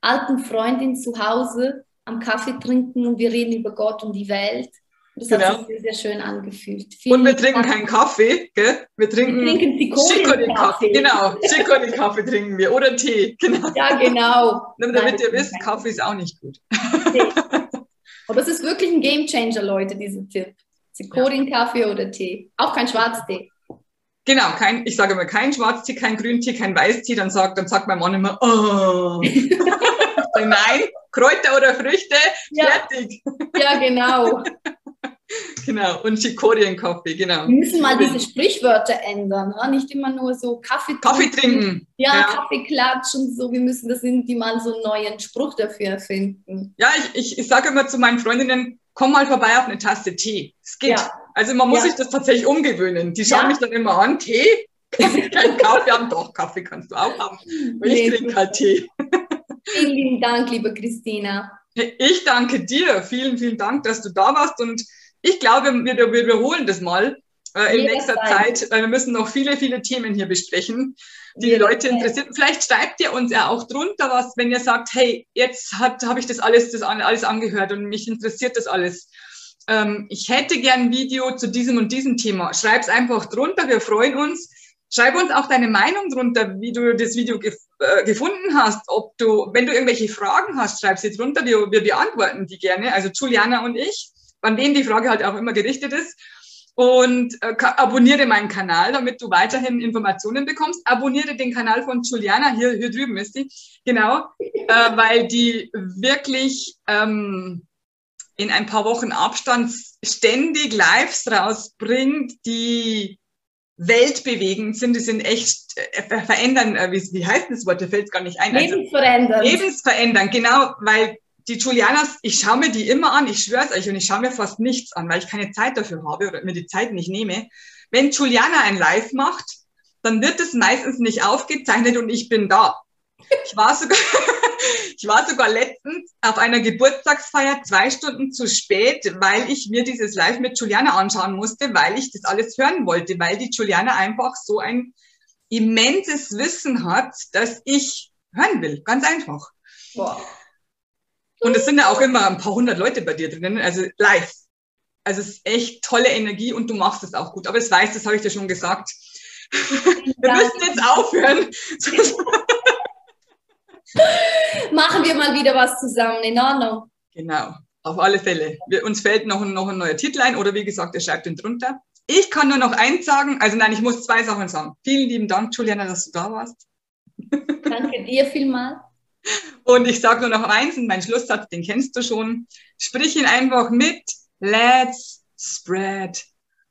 alten Freundin zu Hause am Kaffee trinken und wir reden über Gott und die Welt. Das genau. hat sich sehr, sehr schön angefühlt. Vielen und wir trinken Dank. keinen Kaffee, gell? Wir trinken, wir trinken Chicorée-Kaffee. Genau, Chicorée-Kaffee trinken wir. Oder Tee, genau. Ja, genau. Damit Nein, ihr wisst, Kaffee ist auch nicht gut. Aber es ist wirklich ein Gamechanger, Leute, dieser Tipp. Zikorin-Kaffee ja. oder Tee. Auch kein Schwarztee. Genau, kein, ich sage immer kein Schwarztee, kein Grüntee, kein Weißtee. Dann sagt, dann sagt mein Mann immer, oh. Nein, Kräuter oder Früchte, ja. fertig. Ja, genau. genau, und Chikorien-Kaffee, genau. Wir müssen mal diese Sprichwörter ändern, ne? nicht immer nur so Kaffee trinken. Kaffee trinken. Ja, ja. Kaffee klatschen und so. Wir müssen das irgendwie mal so einen neuen Spruch dafür erfinden. Ja, ich, ich, ich sage immer zu meinen Freundinnen, komm mal vorbei auf eine Tasse Tee. Es geht. Ja. Also man muss ja. sich das tatsächlich umgewöhnen. Die schauen mich dann immer an, Tee? Kein Kaffee haben, doch, Kaffee kannst du auch haben. Nee, ich trinke halt Tee. Vielen lieben Dank, liebe Christina. Ich danke dir. Vielen, vielen Dank, dass du da warst. Und ich glaube, wir, wir wiederholen das mal äh, in nächster Zeit. Zeit, weil wir müssen noch viele, viele Themen hier besprechen, die die Leute interessieren. Vielleicht schreibt ihr uns ja auch drunter was, wenn ihr sagt, hey, jetzt habe ich das alles, das alles angehört und mich interessiert das alles. Ähm, ich hätte gern ein Video zu diesem und diesem Thema. Schreib's einfach drunter. Wir freuen uns. Schreib uns auch deine Meinung drunter, wie du das Video gef äh, gefunden hast. Ob du, wenn du irgendwelche Fragen hast, schreib sie drunter. Wir, wir beantworten die gerne. Also Juliana und ich, an denen die Frage halt auch immer gerichtet ist. Und äh, abonniere meinen Kanal, damit du weiterhin Informationen bekommst. Abonniere den Kanal von Juliana, hier, hier drüben ist die, genau, äh, weil die wirklich ähm, in ein paar Wochen Abstand ständig Lives rausbringt, die weltbewegend sind, die sind echt äh, verändern, äh, wie, wie heißt das Wort, da fällt es gar nicht ein. Lebensverändern. Also, lebensverändern, genau, weil die Julianas, ich schaue mir die immer an, ich schwöre es euch, und ich schaue mir fast nichts an, weil ich keine Zeit dafür habe oder mir die Zeit nicht nehme. Wenn Juliana ein Live macht, dann wird es meistens nicht aufgezeichnet und ich bin da. Ich war sogar, ich war sogar letztens auf einer Geburtstagsfeier zwei Stunden zu spät, weil ich mir dieses Live mit Juliana anschauen musste, weil ich das alles hören wollte, weil die Juliana einfach so ein immenses Wissen hat, das ich hören will. Ganz einfach. Boah. Und es sind ja auch immer ein paar hundert Leute bei dir drinnen, also live. Also es ist echt tolle Energie und du machst es auch gut. Aber das weißt, das habe ich dir schon gesagt. Wir müssen jetzt aufhören. Machen wir mal wieder was zusammen, in Ordnung. Genau, auf alle Fälle. Wir, uns fällt noch, noch ein neuer Titel ein oder wie gesagt, ihr schreibt ihn drunter. Ich kann nur noch eins sagen, also nein, ich muss zwei Sachen sagen. Vielen lieben Dank, Juliana, dass du da warst. Danke dir vielmal. Und ich sage nur noch eins, und mein Schlusssatz, den kennst du schon. Sprich ihn einfach mit. Let's spread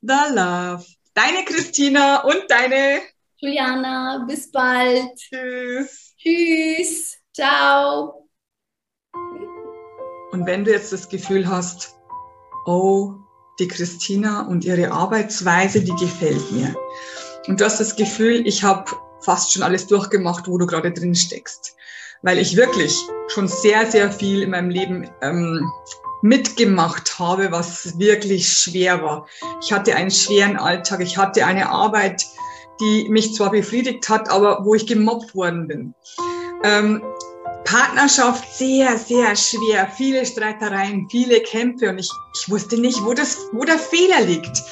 the love. Deine Christina und deine Juliana. Bis bald. Tschüss. Tschüss. Ciao. Und wenn du jetzt das Gefühl hast, oh, die Christina und ihre Arbeitsweise, die gefällt mir. Und du hast das Gefühl, ich habe fast schon alles durchgemacht, wo du gerade drin steckst weil ich wirklich schon sehr, sehr viel in meinem Leben ähm, mitgemacht habe, was wirklich schwer war. Ich hatte einen schweren Alltag, ich hatte eine Arbeit, die mich zwar befriedigt hat, aber wo ich gemobbt worden bin. Ähm, Partnerschaft sehr, sehr schwer, viele Streitereien, viele Kämpfe und ich, ich wusste nicht, wo, das, wo der Fehler liegt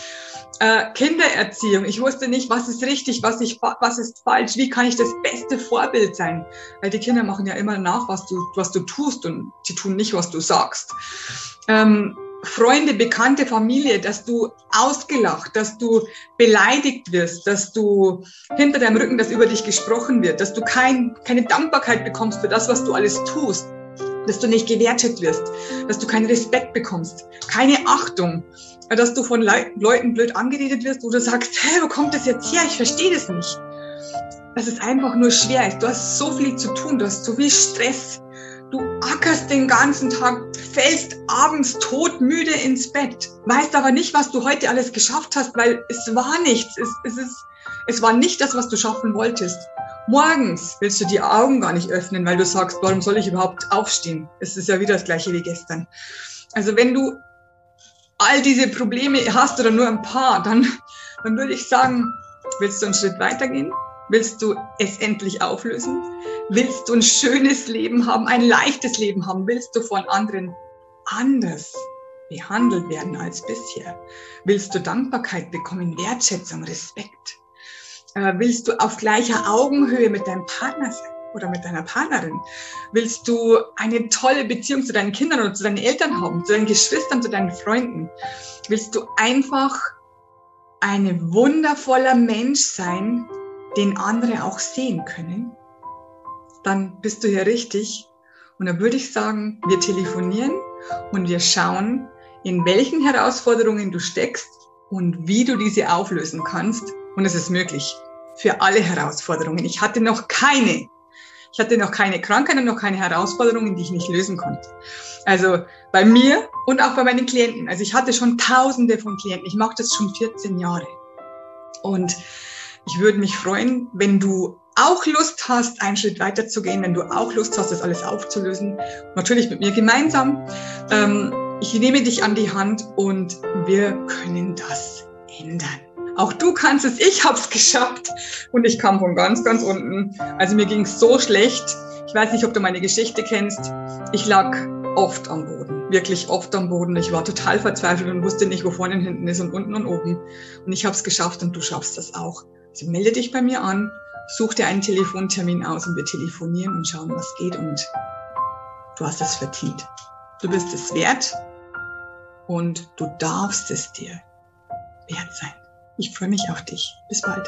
äh, Kindererziehung. Ich wusste nicht, was ist richtig, was, ich, was ist falsch, wie kann ich das beste Vorbild sein. Weil die Kinder machen ja immer nach, was du, was du tust und sie tun nicht, was du sagst. Ähm, Freunde, Bekannte, Familie, dass du ausgelacht, dass du beleidigt wirst, dass du hinter deinem Rücken, dass über dich gesprochen wird, dass du kein, keine Dankbarkeit bekommst für das, was du alles tust, dass du nicht gewertet wirst, dass du keinen Respekt bekommst, keine Achtung, dass du von Le Leuten blöd angeredet wirst, du sagst, hä, wo kommt das jetzt her? Ich verstehe das nicht. Dass es einfach nur schwer ist. Du hast so viel zu tun, du hast so viel Stress. Du ackerst den ganzen Tag, fällst abends todmüde ins Bett, weißt aber nicht, was du heute alles geschafft hast, weil es war nichts. Es, es, ist, es war nicht das, was du schaffen wolltest. Morgens willst du die Augen gar nicht öffnen, weil du sagst, warum soll ich überhaupt aufstehen? Es ist ja wieder das gleiche wie gestern. Also wenn du all diese Probleme hast oder nur ein paar, dann, dann würde ich sagen, willst du einen Schritt weitergehen? Willst du es endlich auflösen? Willst du ein schönes Leben haben, ein leichtes Leben haben? Willst du von anderen anders behandelt werden als bisher? Willst du Dankbarkeit bekommen, Wertschätzung, Respekt? Äh, willst du auf gleicher Augenhöhe mit deinem Partner sein? oder mit deiner Partnerin? Willst du eine tolle Beziehung zu deinen Kindern oder zu deinen Eltern haben, zu deinen Geschwistern, zu deinen Freunden? Willst du einfach ein wundervoller Mensch sein, den andere auch sehen können? Dann bist du hier richtig. Und da würde ich sagen, wir telefonieren und wir schauen, in welchen Herausforderungen du steckst und wie du diese auflösen kannst. Und es ist möglich für alle Herausforderungen. Ich hatte noch keine ich hatte noch keine Krankheit und noch keine Herausforderungen, die ich nicht lösen konnte. Also bei mir und auch bei meinen Klienten. Also ich hatte schon tausende von Klienten. Ich mache das schon 14 Jahre. Und ich würde mich freuen, wenn du auch Lust hast, einen Schritt weiter zu gehen, wenn du auch Lust hast, das alles aufzulösen. Natürlich mit mir gemeinsam. Ähm, ich nehme dich an die Hand und wir können das ändern. Auch du kannst es, ich habe es geschafft. Und ich kam von ganz, ganz unten. Also mir ging es so schlecht. Ich weiß nicht, ob du meine Geschichte kennst. Ich lag oft am Boden, wirklich oft am Boden. Ich war total verzweifelt und wusste nicht, wo vorne und hinten ist und unten und oben. Und ich habe es geschafft und du schaffst das auch. Also melde dich bei mir an, such dir einen Telefontermin aus und wir telefonieren und schauen, was geht. Und du hast es verdient. Du bist es wert und du darfst es dir wert sein. Ich freue mich auf dich. Bis bald.